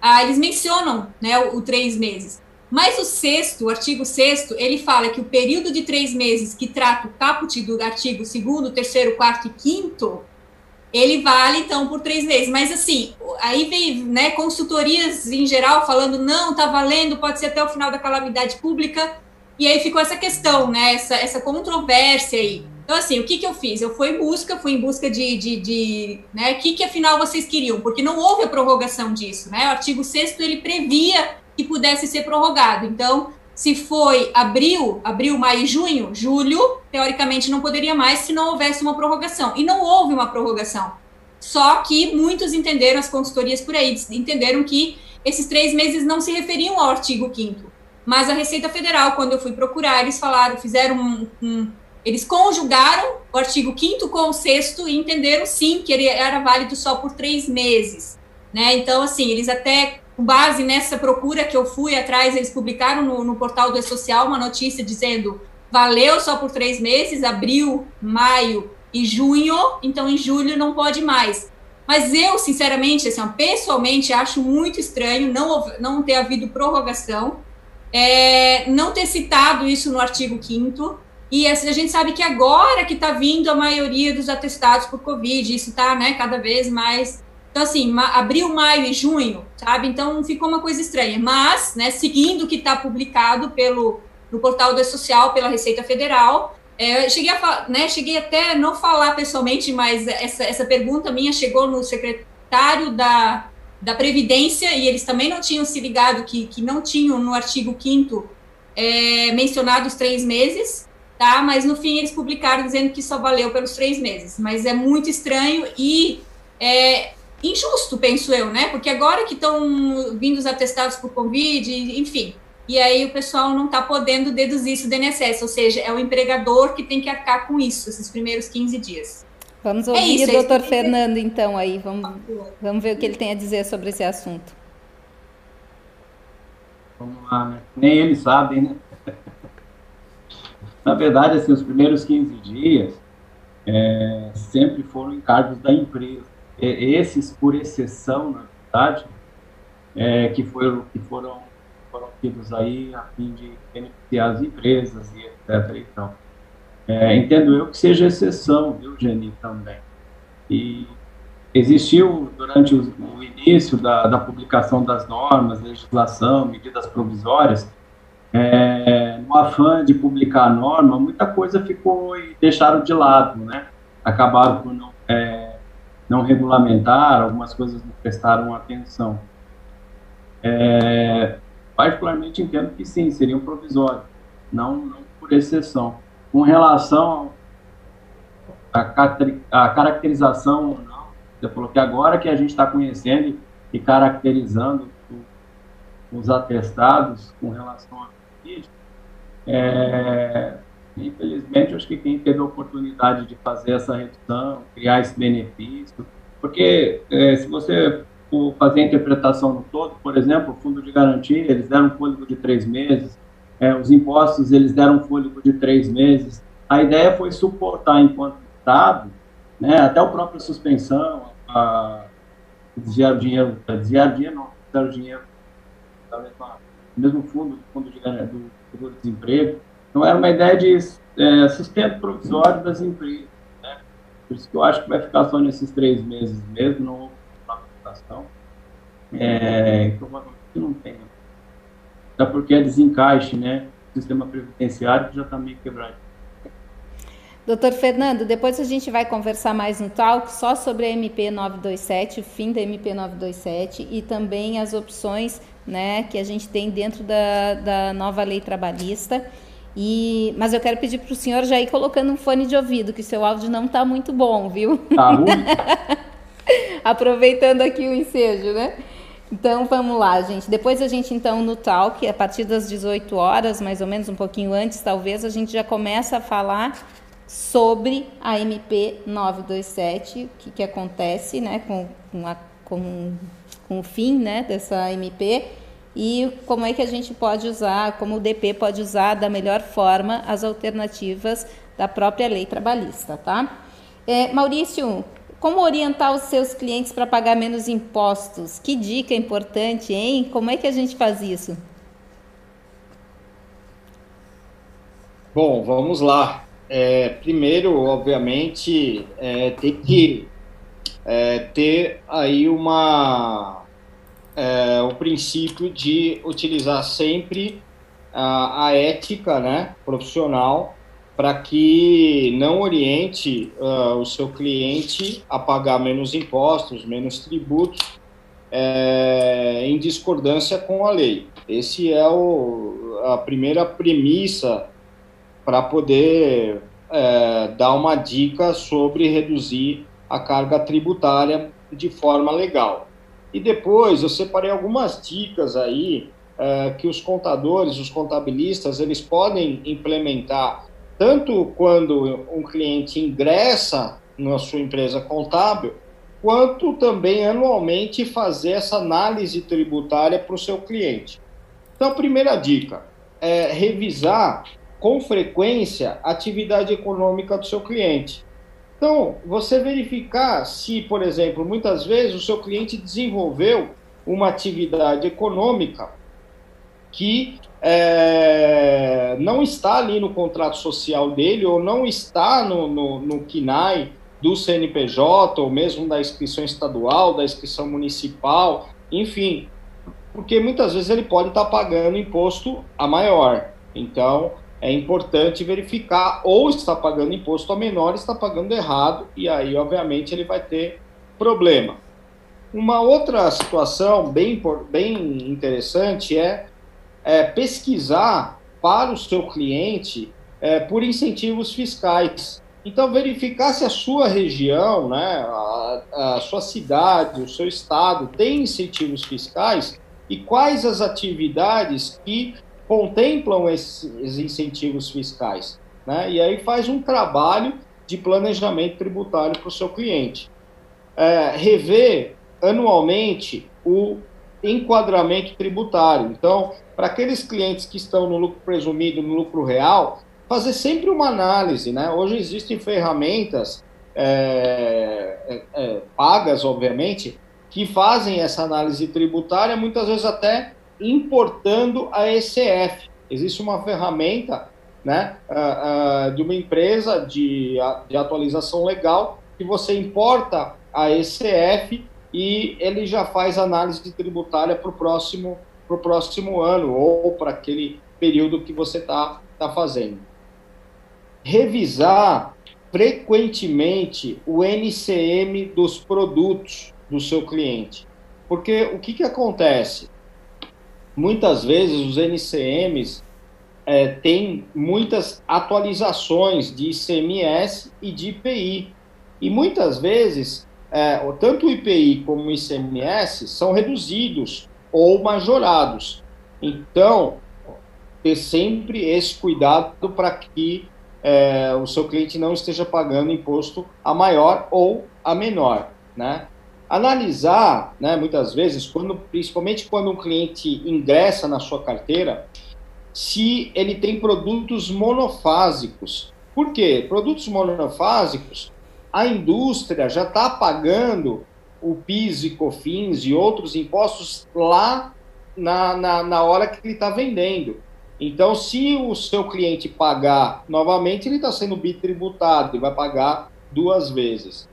ah, eles mencionam né, o, o três meses. Mas o sexto, o artigo sexto, ele fala que o período de três meses que trata o caput do artigo segundo, terceiro, quarto e quinto, ele vale, então, por três meses. Mas, assim, aí vem né, consultorias em geral falando, não, tá valendo, pode ser até o final da calamidade pública. E aí ficou essa questão, né? Essa, essa controvérsia aí. Então, assim, o que, que eu fiz? Eu fui em busca, fui em busca de, de, de né? O que, que afinal vocês queriam? Porque não houve a prorrogação disso, né? O artigo 6 ele previa que pudesse ser prorrogado. Então, se foi abril, abril, maio e junho, julho, teoricamente não poderia mais se não houvesse uma prorrogação. E não houve uma prorrogação. Só que muitos entenderam, as consultorias por aí, entenderam que esses três meses não se referiam ao artigo 5 mas a Receita Federal, quando eu fui procurar, eles falaram, fizeram um, um eles conjugaram o artigo 5 com o 6 e entenderam sim que ele era válido só por três meses. Né? Então, assim, eles até, com base nessa procura que eu fui atrás, eles publicaram no, no portal do E-Social uma notícia dizendo valeu só por três meses, abril, maio e junho, então em julho não pode mais. Mas eu, sinceramente, assim, pessoalmente, acho muito estranho não, não ter havido prorrogação, é, não ter citado isso no artigo 5 e a gente sabe que agora que está vindo a maioria dos atestados por Covid, isso está né, cada vez mais. Então, assim, abril, maio e junho, sabe? Então ficou uma coisa estranha. Mas, né, seguindo o que está publicado pelo, no portal do social pela Receita Federal, é, cheguei, a, né, cheguei até não falar pessoalmente, mas essa, essa pergunta minha chegou no secretário da, da Previdência e eles também não tinham se ligado que, que não tinham no artigo 5 é, mencionado os três meses, tá? Mas no fim eles publicaram dizendo que só valeu pelos três meses. Mas é muito estranho e é, injusto, penso eu, né? Porque agora que estão vindo os atestados por Covid, enfim, e aí o pessoal não está podendo deduzir isso do INSS, ou seja, é o empregador que tem que arcar com isso, esses primeiros 15 dias. Vamos é ouvir é isso, o doutor Fernando, então, aí, vamos, vamos ver o que ele tem a dizer sobre esse assunto. Vamos lá, né? Nem eles sabem, né? Na verdade, assim, os primeiros 15 dias é, sempre foram encargos da empresa. E, esses, por exceção, na verdade, é, que, foram, que foram foram tidos aí a fim de beneficiar as empresas e etc. Então, é, entendo eu que seja exceção, viu, Geni, também. E existiu, durante o, o início da, da, publicação das normas, legislação, medidas provisórias, é, no afã de publicar a norma, muita coisa ficou e deixaram de lado, né? Acabaram por não, é, não regulamentar, algumas coisas não prestaram atenção. É, particularmente entendo que sim, seria um provisório, não, não por exceção. Com relação à caracterização ou não, você falou que agora que a gente está conhecendo e caracterizando os atestados com relação à Covid, é, infelizmente, acho que quem teve a oportunidade de fazer essa redução, criar esse benefício, porque é, se você por fazer a interpretação no todo, por exemplo, o fundo de garantia, eles deram um fôlego de três meses, é, os impostos, eles deram um fôlego de três meses. A ideia foi suportar, enquanto Estado, né, até o próprio suspensão, a, desviar o dinheiro, desviar dinheiro não, desviar o dinheiro, da mesma, mesmo fundo, do fundo de, do, do desemprego. Então, era uma ideia de é, sustento provisório das empresas. Né? Por isso que eu acho que vai ficar só nesses três meses mesmo, não legislação, é, provavelmente não tem. Até porque é desencaixe, né? O sistema previdenciário já está meio quebrado. Doutor Fernando, depois a gente vai conversar mais no talk só sobre a MP 927, o fim da MP 927 e também as opções né, que a gente tem dentro da, da nova lei trabalhista. E, mas eu quero pedir para o senhor já ir colocando um fone de ouvido, que seu áudio não está muito bom, viu? Tá ruim? <laughs> Aproveitando aqui o ensejo, né? Então vamos lá, gente. Depois a gente então no talk, a partir das 18 horas, mais ou menos um pouquinho antes, talvez a gente já começa a falar sobre a MP 927, o que, que acontece, né, com, com, a, com, com o fim, né, dessa MP e como é que a gente pode usar, como o DP pode usar da melhor forma as alternativas da própria lei trabalhista, tá? É, Maurício, como orientar os seus clientes para pagar menos impostos? Que dica importante, hein? Como é que a gente faz isso? Bom, vamos lá. É, primeiro, obviamente, é, tem que é, ter aí uma é, o princípio de utilizar sempre a, a ética, né, profissional para que não oriente uh, o seu cliente a pagar menos impostos, menos tributos, é, em discordância com a lei. Esse é o, a primeira premissa para poder é, dar uma dica sobre reduzir a carga tributária de forma legal. E depois eu separei algumas dicas aí é, que os contadores, os contabilistas, eles podem implementar tanto quando um cliente ingressa na sua empresa contábil, quanto também anualmente fazer essa análise tributária para o seu cliente. Então, a primeira dica é revisar com frequência a atividade econômica do seu cliente. Então, você verificar se, por exemplo, muitas vezes o seu cliente desenvolveu uma atividade econômica que é, não está ali no contrato social dele ou não está no, no, no KINAI do CNPJ ou mesmo da inscrição estadual, da inscrição municipal, enfim, porque muitas vezes ele pode estar pagando imposto a maior. Então, é importante verificar ou está pagando imposto a menor, está pagando errado, e aí, obviamente, ele vai ter problema. Uma outra situação bem, bem interessante é, é pesquisar para o seu cliente é, por incentivos fiscais. Então, verificar se a sua região, né, a, a sua cidade, o seu estado tem incentivos fiscais e quais as atividades que contemplam esses incentivos fiscais. Né? E aí faz um trabalho de planejamento tributário para o seu cliente. É, rever anualmente o enquadramento tributário. Então, para aqueles clientes que estão no lucro presumido, no lucro real, fazer sempre uma análise. Né? Hoje existem ferramentas é, é, é pagas, obviamente, que fazem essa análise tributária, muitas vezes até importando a ECF. Existe uma ferramenta né, de uma empresa de, de atualização legal que você importa a ECF e ele já faz análise tributária para o próximo, pro próximo ano ou para aquele período que você está tá fazendo. Revisar frequentemente o NCM dos produtos do seu cliente. Porque o que, que acontece? muitas vezes os NCMs é, têm muitas atualizações de ICMS e de IPI. E muitas vezes, é, tanto o IPI como o ICMS são reduzidos ou majorados. Então, ter sempre esse cuidado para que é, o seu cliente não esteja pagando imposto a maior ou a menor, né? analisar, né, muitas vezes, quando, principalmente quando um cliente ingressa na sua carteira, se ele tem produtos monofásicos. Por quê? Produtos monofásicos, a indústria já está pagando o PIS e COFINS e outros impostos lá na, na, na hora que ele está vendendo. Então, se o seu cliente pagar novamente, ele está sendo bitributado e vai pagar duas vezes.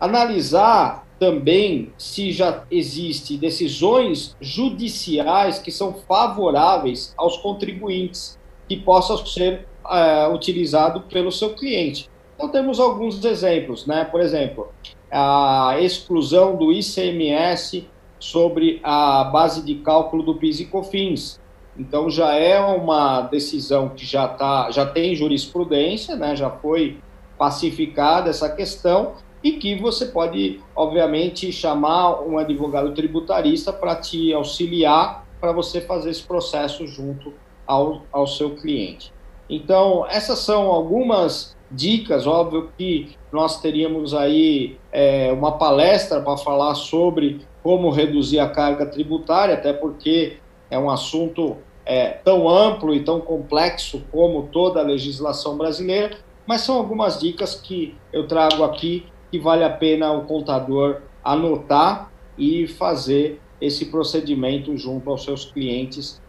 Analisar também se já existe decisões judiciais que são favoráveis aos contribuintes que possam ser uh, utilizado pelo seu cliente. Então temos alguns exemplos, né? Por exemplo, a exclusão do ICMS sobre a base de cálculo do PIS e COFINS. Então já é uma decisão que já tá, já tem jurisprudência, né? Já foi pacificada essa questão e que você pode, obviamente, chamar um advogado tributarista para te auxiliar para você fazer esse processo junto ao, ao seu cliente. Então, essas são algumas dicas. Óbvio que nós teríamos aí é, uma palestra para falar sobre como reduzir a carga tributária, até porque é um assunto é, tão amplo e tão complexo como toda a legislação brasileira, mas são algumas dicas que eu trago aqui que vale a pena o contador anotar e fazer esse procedimento junto aos seus clientes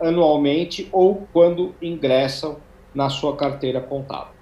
anualmente ou quando ingressam na sua carteira contábil.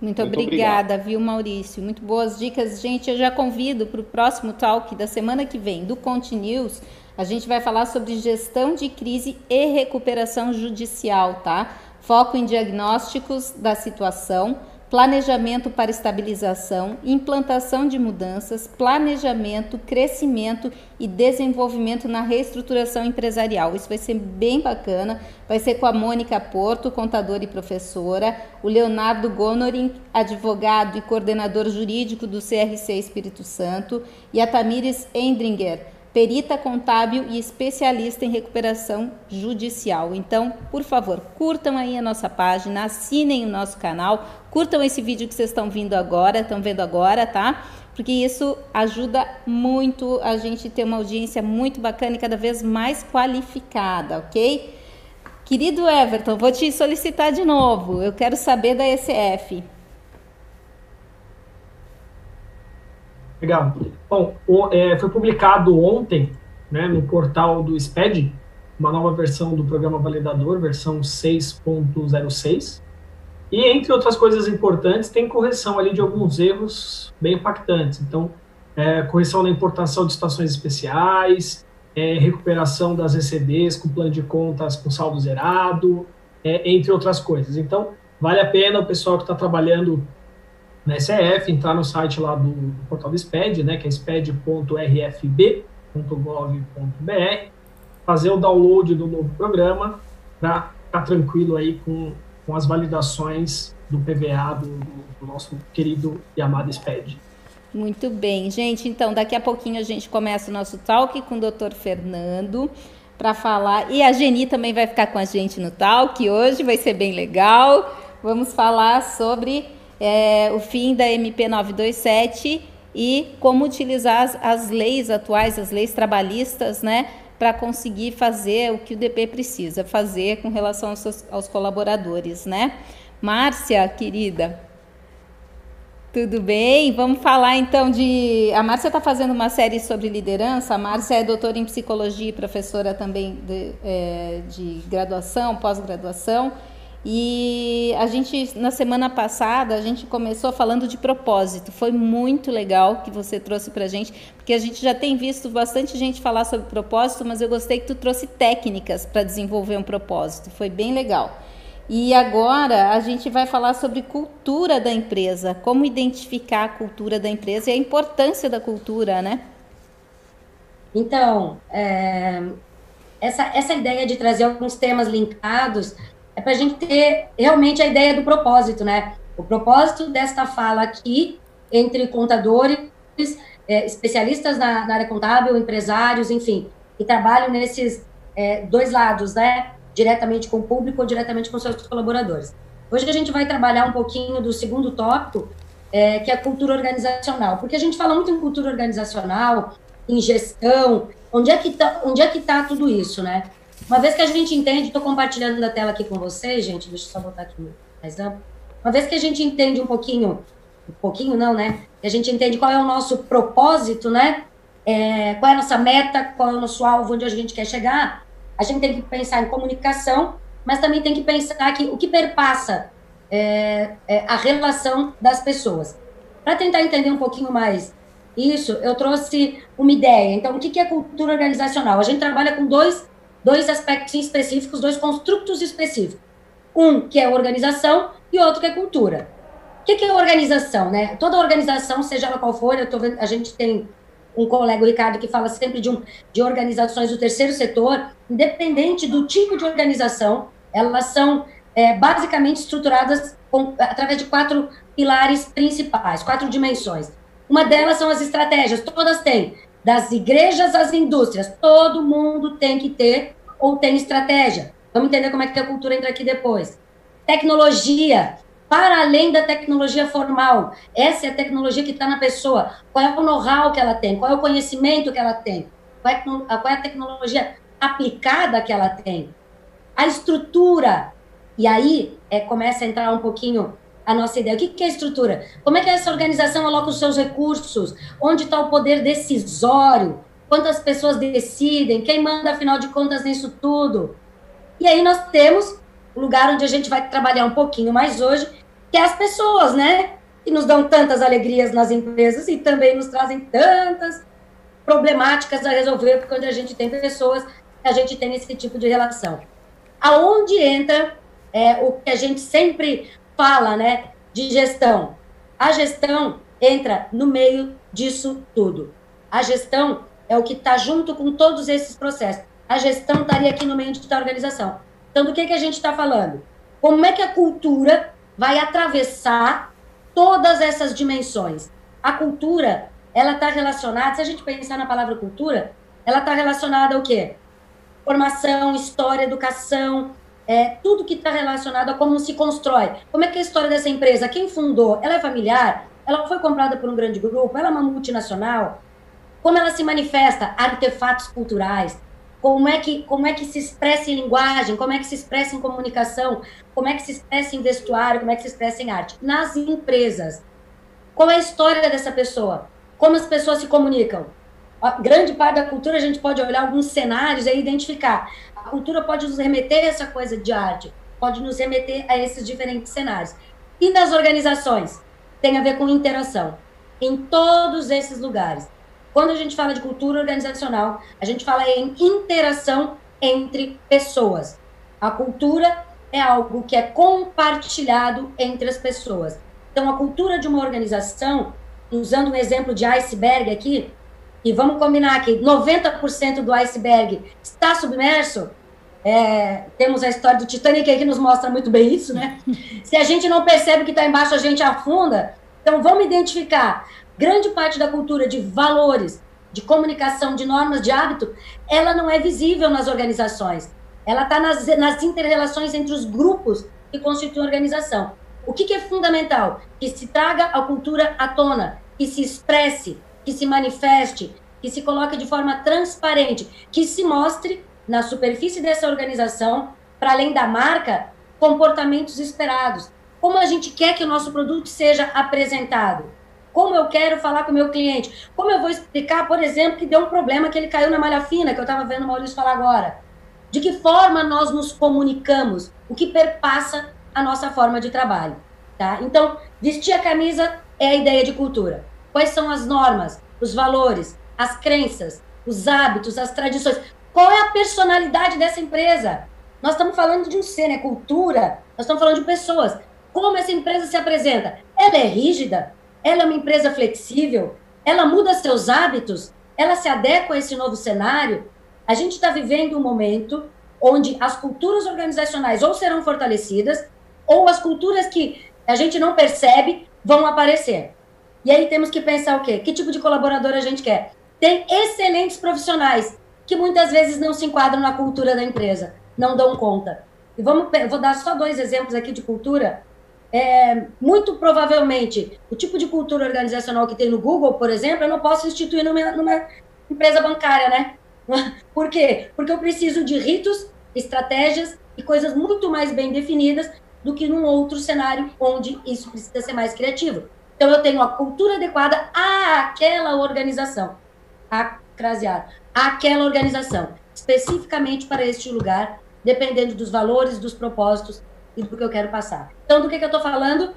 Muito, Muito obrigada, obrigado. viu, Maurício? Muito boas dicas. Gente, eu já convido para o próximo talk da semana que vem do Continuous. A gente vai falar sobre gestão de crise e recuperação judicial, tá? Foco em diagnósticos da situação planejamento para estabilização, implantação de mudanças, planejamento, crescimento e desenvolvimento na reestruturação empresarial. Isso vai ser bem bacana. Vai ser com a Mônica Porto, contadora e professora, o Leonardo Gonorin, advogado e coordenador jurídico do CRC Espírito Santo, e a Tamires Endringer, perita contábil e especialista em recuperação judicial. Então, por favor, curtam aí a nossa página, assinem o nosso canal, curtam esse vídeo que vocês estão vindo agora, estão vendo agora, tá? Porque isso ajuda muito a gente ter uma audiência muito bacana e cada vez mais qualificada, ok? Querido Everton, vou te solicitar de novo. Eu quero saber da ECF. Legal. Bom, o, é, foi publicado ontem, né, no portal do SPED, uma nova versão do programa validador, versão 6.06. E, entre outras coisas importantes, tem correção ali de alguns erros bem impactantes. Então, é, correção na importação de estações especiais, é, recuperação das ECDs com plano de contas com saldo zerado, é, entre outras coisas. Então, vale a pena o pessoal que está trabalhando na SEF entrar no site lá do, portal do SPED, né, que é sped.rfb.gov.br, fazer o download do novo programa para ficar tranquilo aí com, com as validações do PVA do, do nosso querido e amado SPED. Muito bem, gente. Então, daqui a pouquinho a gente começa o nosso talk com o Dr. Fernando para falar. E a Geni também vai ficar com a gente no talk hoje, vai ser bem legal. Vamos falar sobre é, o fim da MP 927 e como utilizar as, as leis atuais, as leis trabalhistas, né, para conseguir fazer o que o DP precisa fazer com relação aos, seus, aos colaboradores, né? Márcia, querida, tudo bem? Vamos falar então de. A Márcia está fazendo uma série sobre liderança. A Márcia é doutora em psicologia e professora também de, é, de graduação, pós-graduação. E a gente, na semana passada, a gente começou falando de propósito. Foi muito legal que você trouxe para a gente, porque a gente já tem visto bastante gente falar sobre propósito, mas eu gostei que tu trouxe técnicas para desenvolver um propósito. Foi bem legal. E agora a gente vai falar sobre cultura da empresa, como identificar a cultura da empresa e a importância da cultura, né? Então, é, essa, essa ideia de trazer alguns temas linkados é para a gente ter realmente a ideia do propósito, né? O propósito desta fala aqui, entre contadores, é, especialistas na, na, área contábil, empresários, enfim, que trabalham nesses é, dois lados, né? Diretamente com o público ou diretamente com seus colaboradores. Hoje a gente vai trabalhar um pouquinho do segundo tópico, é, que é a cultura organizacional, porque a gente fala muito em cultura organizacional, em gestão, onde é que está é tá tudo isso, né? Uma vez que a gente entende, estou compartilhando a tela aqui com vocês, gente, deixa eu só botar aqui mais amplo. Uma vez que a gente entende um pouquinho, um pouquinho não, né? Que a gente entende qual é o nosso propósito, né? É, qual é a nossa meta, qual é o nosso alvo, onde a gente quer chegar, a gente tem que pensar em comunicação, mas também tem que pensar que o que perpassa é, é a relação das pessoas. Para tentar entender um pouquinho mais isso, eu trouxe uma ideia. Então, o que é cultura organizacional? A gente trabalha com dois dois aspectos específicos, dois construtos específicos. Um que é organização e outro que é cultura. O que, é organização, né? Toda organização, seja ela qual for, eu tô vendo, a gente tem um colega, o Ricardo, que fala sempre de, um, de organizações do terceiro setor, independente do tipo de organização, elas são é, basicamente estruturadas com, através de quatro pilares principais, quatro dimensões. Uma delas são as estratégias, todas têm, das igrejas às indústrias, todo mundo tem que ter ou tem estratégia. Vamos entender como é que a cultura entra aqui depois. Tecnologia, para além da tecnologia formal. Essa é a tecnologia que está na pessoa. Qual é o know-how que ela tem? Qual é o conhecimento que ela tem? Qual é, é a tecnologia aplicada que ela tem? A estrutura. E aí é, começa a entrar um pouquinho a nossa ideia. O que, que é estrutura? Como é que essa organização aloca os seus recursos? Onde está o poder decisório? quantas pessoas decidem, quem manda, afinal de contas, nisso tudo. E aí nós temos o lugar onde a gente vai trabalhar um pouquinho mais hoje, que é as pessoas, né? Que nos dão tantas alegrias nas empresas e também nos trazem tantas problemáticas a resolver, porque quando a gente tem pessoas, a gente tem esse tipo de relação. Aonde entra é, o que a gente sempre fala, né? De gestão. A gestão entra no meio disso tudo. A gestão é o que está junto com todos esses processos. A gestão estaria aqui no meio da organização. Então, do que, que a gente está falando? Como é que a cultura vai atravessar todas essas dimensões? A cultura, ela está relacionada, se a gente pensar na palavra cultura, ela está relacionada ao quê? Formação, história, educação, é, tudo que está relacionado a como se constrói. Como é que é a história dessa empresa? Quem fundou? Ela é familiar? Ela foi comprada por um grande grupo? Ela é uma multinacional? como ela se manifesta, artefatos culturais, como é que como é que se expressa em linguagem, como é que se expressa em comunicação, como é que se expressa em vestuário, como é que se expressa em arte. Nas empresas, qual é a história dessa pessoa? Como as pessoas se comunicam? A grande parte da cultura a gente pode olhar alguns cenários e identificar. A cultura pode nos remeter a essa coisa de arte, pode nos remeter a esses diferentes cenários. E nas organizações? Tem a ver com interação. Em todos esses lugares. Quando a gente fala de cultura organizacional, a gente fala em interação entre pessoas. A cultura é algo que é compartilhado entre as pessoas. Então, a cultura de uma organização, usando um exemplo de iceberg aqui, e vamos combinar que 90% do iceberg está submerso, é, temos a história do Titanic aí que nos mostra muito bem isso, né? <laughs> Se a gente não percebe que está embaixo, a gente afunda. Então, vamos identificar grande parte da cultura de valores, de comunicação, de normas, de hábito, ela não é visível nas organizações. Ela está nas, nas interrelações entre os grupos que constituem a organização. O que, que é fundamental? Que se traga a cultura à tona, que se expresse, que se manifeste, que se coloque de forma transparente, que se mostre na superfície dessa organização, para além da marca, comportamentos esperados. Como a gente quer que o nosso produto seja apresentado? Como eu quero falar com o meu cliente? Como eu vou explicar, por exemplo, que deu um problema que ele caiu na malha fina, que eu estava vendo o Maurício falar agora? De que forma nós nos comunicamos? O que perpassa a nossa forma de trabalho, tá? Então, vestir a camisa é a ideia de cultura. Quais são as normas, os valores, as crenças, os hábitos, as tradições? Qual é a personalidade dessa empresa? Nós estamos falando de um ser, né? Cultura. Nós estamos falando de pessoas. Como essa empresa se apresenta? Ela é rígida? ela é uma empresa flexível, ela muda seus hábitos, ela se adequa a esse novo cenário. A gente está vivendo um momento onde as culturas organizacionais ou serão fortalecidas, ou as culturas que a gente não percebe vão aparecer. E aí temos que pensar o quê? Que tipo de colaborador a gente quer? Tem excelentes profissionais que muitas vezes não se enquadram na cultura da empresa, não dão conta. E vamos, vou dar só dois exemplos aqui de cultura é, muito provavelmente, o tipo de cultura organizacional que tem no Google, por exemplo, eu não posso instituir numa, numa empresa bancária, né? <laughs> Por quê? Porque eu preciso de ritos, estratégias e coisas muito mais bem definidas do que num outro cenário onde isso precisa ser mais criativo. Então, eu tenho a cultura adequada àquela organização, a craseado, àquela organização, especificamente para este lugar, dependendo dos valores, dos propósitos e do que eu quero passar. Então, do que, que eu estou falando?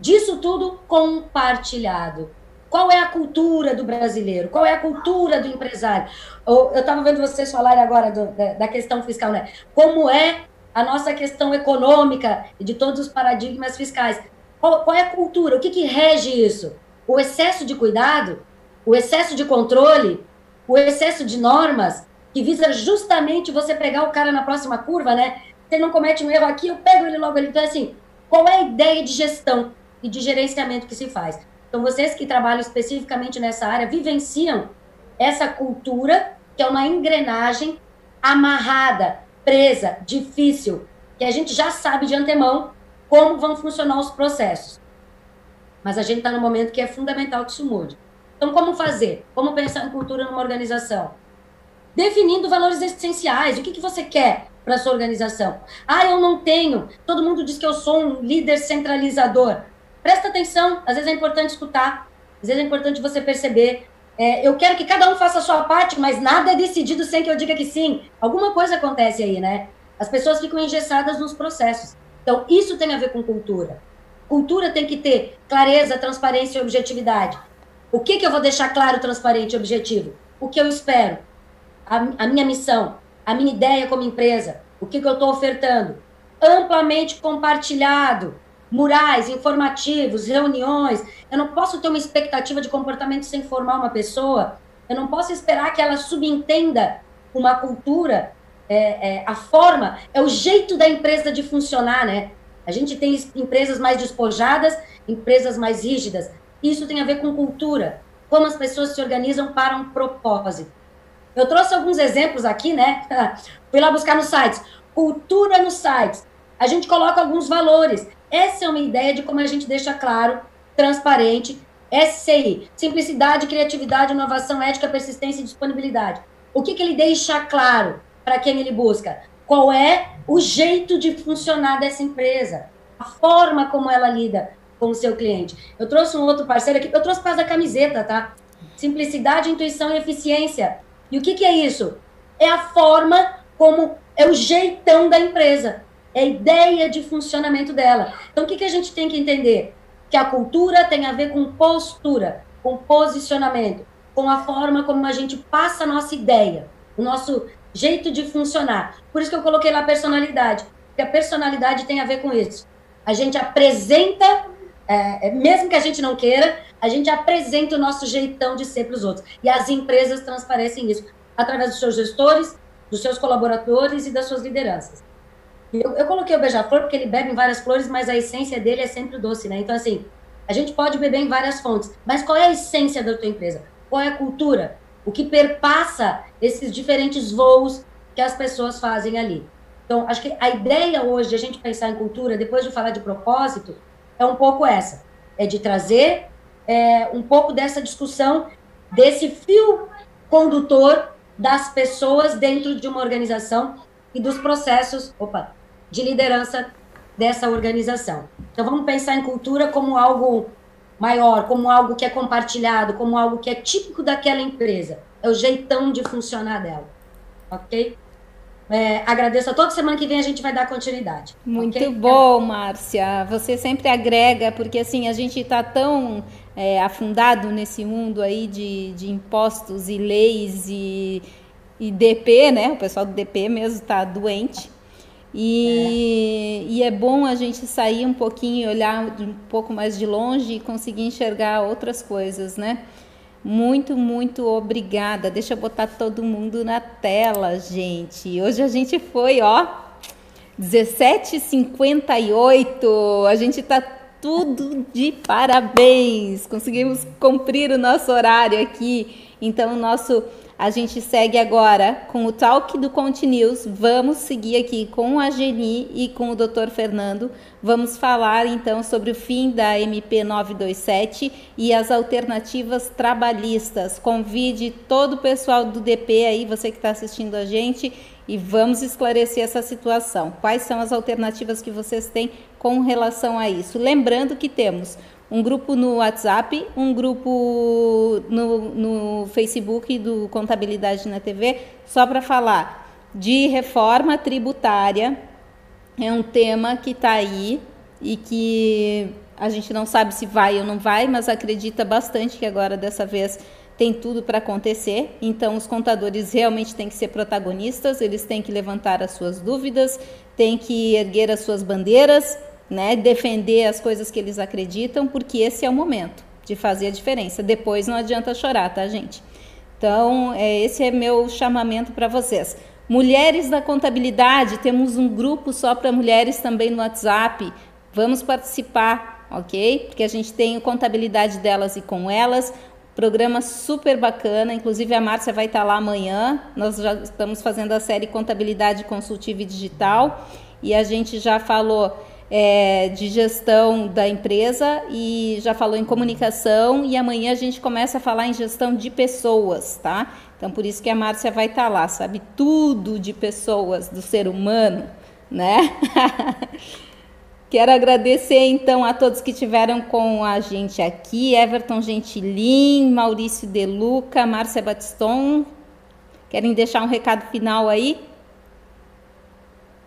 Disso tudo compartilhado. Qual é a cultura do brasileiro? Qual é a cultura do empresário? Eu estava vendo vocês falarem agora do, da, da, questão fiscal, né? Como é a nossa questão econômica e de todos os paradigmas fiscais? Qual, qual é a cultura? O que, que rege isso? O excesso de cuidado? O excesso de controle? O excesso de normas? Que visa justamente você pegar o cara na próxima curva, né? ele não comete um erro aqui, eu pego ele logo ali. Então, assim, qual é a ideia de gestão e de gerenciamento que se faz? Então, vocês que trabalham especificamente nessa área vivenciam essa cultura, que é uma engrenagem amarrada, presa, difícil, que a gente já sabe de antemão como vão funcionar os processos. Mas a gente está no momento que é fundamental que isso mude. Então, como fazer? Como pensar em cultura numa organização? Definindo valores essenciais. O que, que você quer? para sua organização. Ah, eu não tenho. Todo mundo diz que eu sou um líder centralizador. Presta atenção, às vezes é importante escutar, às vezes é importante você perceber. É, eu quero que cada um faça a sua parte, mas nada é decidido sem que eu diga que sim. Alguma coisa acontece aí, né? As pessoas ficam engessadas nos processos. Então, isso tem a ver com cultura. Cultura tem que ter clareza, transparência e objetividade. O que, que eu vou deixar claro, transparente e objetivo? O que eu espero? A, a minha missão, a minha ideia como empresa, o que, que eu estou ofertando. Amplamente compartilhado, murais, informativos, reuniões. Eu não posso ter uma expectativa de comportamento sem formar uma pessoa. Eu não posso esperar que ela subentenda uma cultura. É, é, a forma, é o jeito da empresa de funcionar, né? A gente tem empresas mais despojadas, empresas mais rígidas. Isso tem a ver com cultura, como as pessoas se organizam para um propósito. Eu trouxe alguns exemplos aqui, né? <laughs> Fui lá buscar nos sites. Cultura nos sites. A gente coloca alguns valores. Essa é uma ideia de como a gente deixa claro, transparente. SCI, simplicidade, criatividade, inovação, ética, persistência e disponibilidade. O que, que ele deixa claro para quem ele busca? Qual é o jeito de funcionar dessa empresa? A forma como ela lida com o seu cliente. Eu trouxe um outro parceiro aqui, eu trouxe por causa da camiseta, tá? Simplicidade, intuição e eficiência. E o que, que é isso? É a forma como é o jeitão da empresa, é a ideia de funcionamento dela. Então, o que, que a gente tem que entender? Que a cultura tem a ver com postura, com posicionamento, com a forma como a gente passa a nossa ideia, o nosso jeito de funcionar. Por isso que eu coloquei lá personalidade, porque a personalidade tem a ver com isso. A gente apresenta, é, é mesmo que a gente não queira, a gente apresenta o nosso jeitão de ser para os outros. E as empresas transparecem isso através dos seus gestores, dos seus colaboradores e das suas lideranças. Eu, eu coloquei o beija-flor porque ele bebe em várias flores, mas a essência dele é sempre doce, né? Então, assim, a gente pode beber em várias fontes, mas qual é a essência da tua empresa? Qual é a cultura? O que perpassa esses diferentes voos que as pessoas fazem ali? Então, acho que a ideia hoje de a gente pensar em cultura, depois de falar de propósito, é um pouco essa: é de trazer é, um pouco dessa discussão, desse fio condutor das pessoas dentro de uma organização e dos processos opa, de liderança dessa organização. Então, vamos pensar em cultura como algo maior, como algo que é compartilhado, como algo que é típico daquela empresa. É o jeitão de funcionar dela. Ok? É, agradeço a todos. Semana que vem a gente vai dar continuidade. Muito okay? bom, Márcia. Você sempre agrega, porque assim, a gente está tão é, afundado nesse mundo aí de, de impostos e leis e, e DP, né? O pessoal do DP mesmo está doente. E é. e é bom a gente sair um pouquinho, olhar um pouco mais de longe e conseguir enxergar outras coisas, né? Muito, muito obrigada. Deixa eu botar todo mundo na tela, gente. Hoje a gente foi, ó, 17h58. A gente tá tudo de parabéns. Conseguimos cumprir o nosso horário aqui. Então, o nosso a gente segue agora com o Talk do Conte News. Vamos seguir aqui com a Geni e com o Dr. Fernando. Vamos falar então sobre o fim da MP 927 e as alternativas trabalhistas. Convide todo o pessoal do DP aí, você que está assistindo a gente, e vamos esclarecer essa situação. Quais são as alternativas que vocês têm com relação a isso? Lembrando que temos um grupo no WhatsApp, um grupo no, no Facebook do Contabilidade na TV, só para falar de reforma tributária. É um tema que está aí e que a gente não sabe se vai ou não vai, mas acredita bastante que agora dessa vez tem tudo para acontecer. Então, os contadores realmente têm que ser protagonistas, eles têm que levantar as suas dúvidas, têm que erguer as suas bandeiras né, defender as coisas que eles acreditam, porque esse é o momento de fazer a diferença. Depois não adianta chorar, tá, gente? Então, é, esse é meu chamamento para vocês. Mulheres da contabilidade, temos um grupo só para mulheres também no WhatsApp. Vamos participar, ok? Porque a gente tem contabilidade delas e com elas. Programa super bacana, inclusive a Márcia vai estar lá amanhã. Nós já estamos fazendo a série Contabilidade Consultiva e Digital e a gente já falou é, de gestão da empresa e já falou em comunicação e amanhã a gente começa a falar em gestão de pessoas, tá? Então por isso que a Márcia vai estar tá lá, sabe tudo de pessoas, do ser humano, né? <laughs> Quero agradecer então a todos que tiveram com a gente aqui, Everton Gentilin, Maurício Deluca, Márcia Batiston. Querem deixar um recado final aí?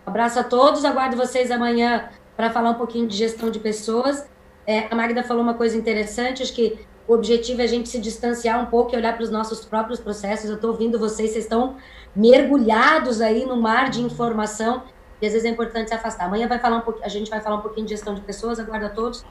Um abraço a todos, aguardo vocês amanhã para falar um pouquinho de gestão de pessoas. É, a Magda falou uma coisa interessante, acho que o objetivo é a gente se distanciar um pouco e olhar para os nossos próprios processos. Eu estou ouvindo vocês, vocês estão mergulhados aí no mar de informação e às vezes é importante se afastar. Amanhã vai falar um pouquinho, a gente vai falar um pouquinho de gestão de pessoas, aguardo a todos.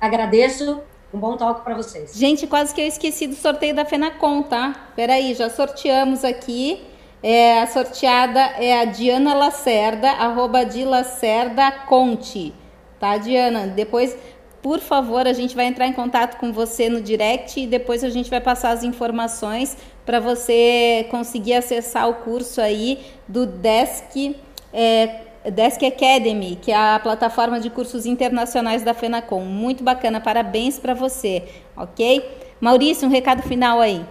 Agradeço, um bom talk para vocês. Gente, quase que eu esqueci do sorteio da Fenacom, tá? Peraí, já sorteamos aqui. É, a sorteada é a Diana Lacerda, arroba de Lacerda Conte. Tá, Diana? Depois, por favor, a gente vai entrar em contato com você no direct e depois a gente vai passar as informações para você conseguir acessar o curso aí do Desk, é, Desk Academy, que é a plataforma de cursos internacionais da FENACOM. Muito bacana, parabéns para você, ok? Maurício, um recado final aí.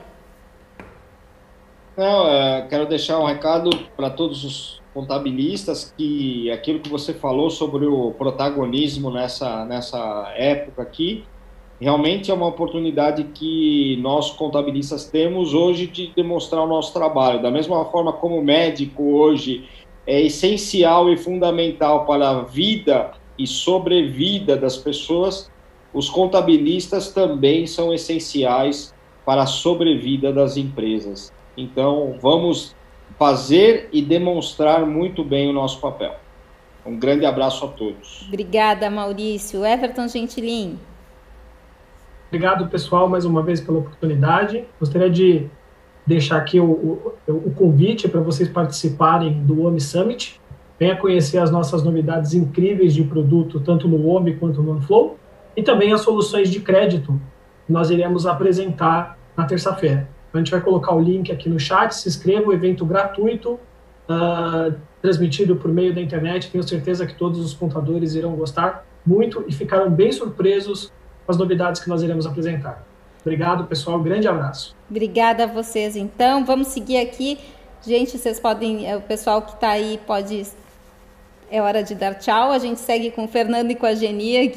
Não, é, quero deixar um recado para todos os contabilistas que aquilo que você falou sobre o protagonismo nessa, nessa época aqui, realmente é uma oportunidade que nós contabilistas temos hoje de demonstrar o nosso trabalho. Da mesma forma como o médico hoje é essencial e fundamental para a vida e sobrevida das pessoas, os contabilistas também são essenciais para a sobrevida das empresas. Então, vamos fazer e demonstrar muito bem o nosso papel. Um grande abraço a todos. Obrigada, Maurício. Everton Gentilin. Obrigado, pessoal, mais uma vez pela oportunidade. Gostaria de deixar aqui o, o, o convite para vocês participarem do OMI Summit. Venha conhecer as nossas novidades incríveis de produto, tanto no OMI quanto no OneFlow, e também as soluções de crédito que nós iremos apresentar na terça-feira. Então, a gente vai colocar o link aqui no chat, se inscreva, o evento gratuito, uh, transmitido por meio da internet. Tenho certeza que todos os contadores irão gostar muito e ficaram bem surpresos com as novidades que nós iremos apresentar. Obrigado, pessoal. Grande abraço. Obrigada a vocês, então. Vamos seguir aqui. Gente, vocês podem, é, o pessoal que está aí pode. É hora de dar tchau. A gente segue com o Fernando e com a Genia,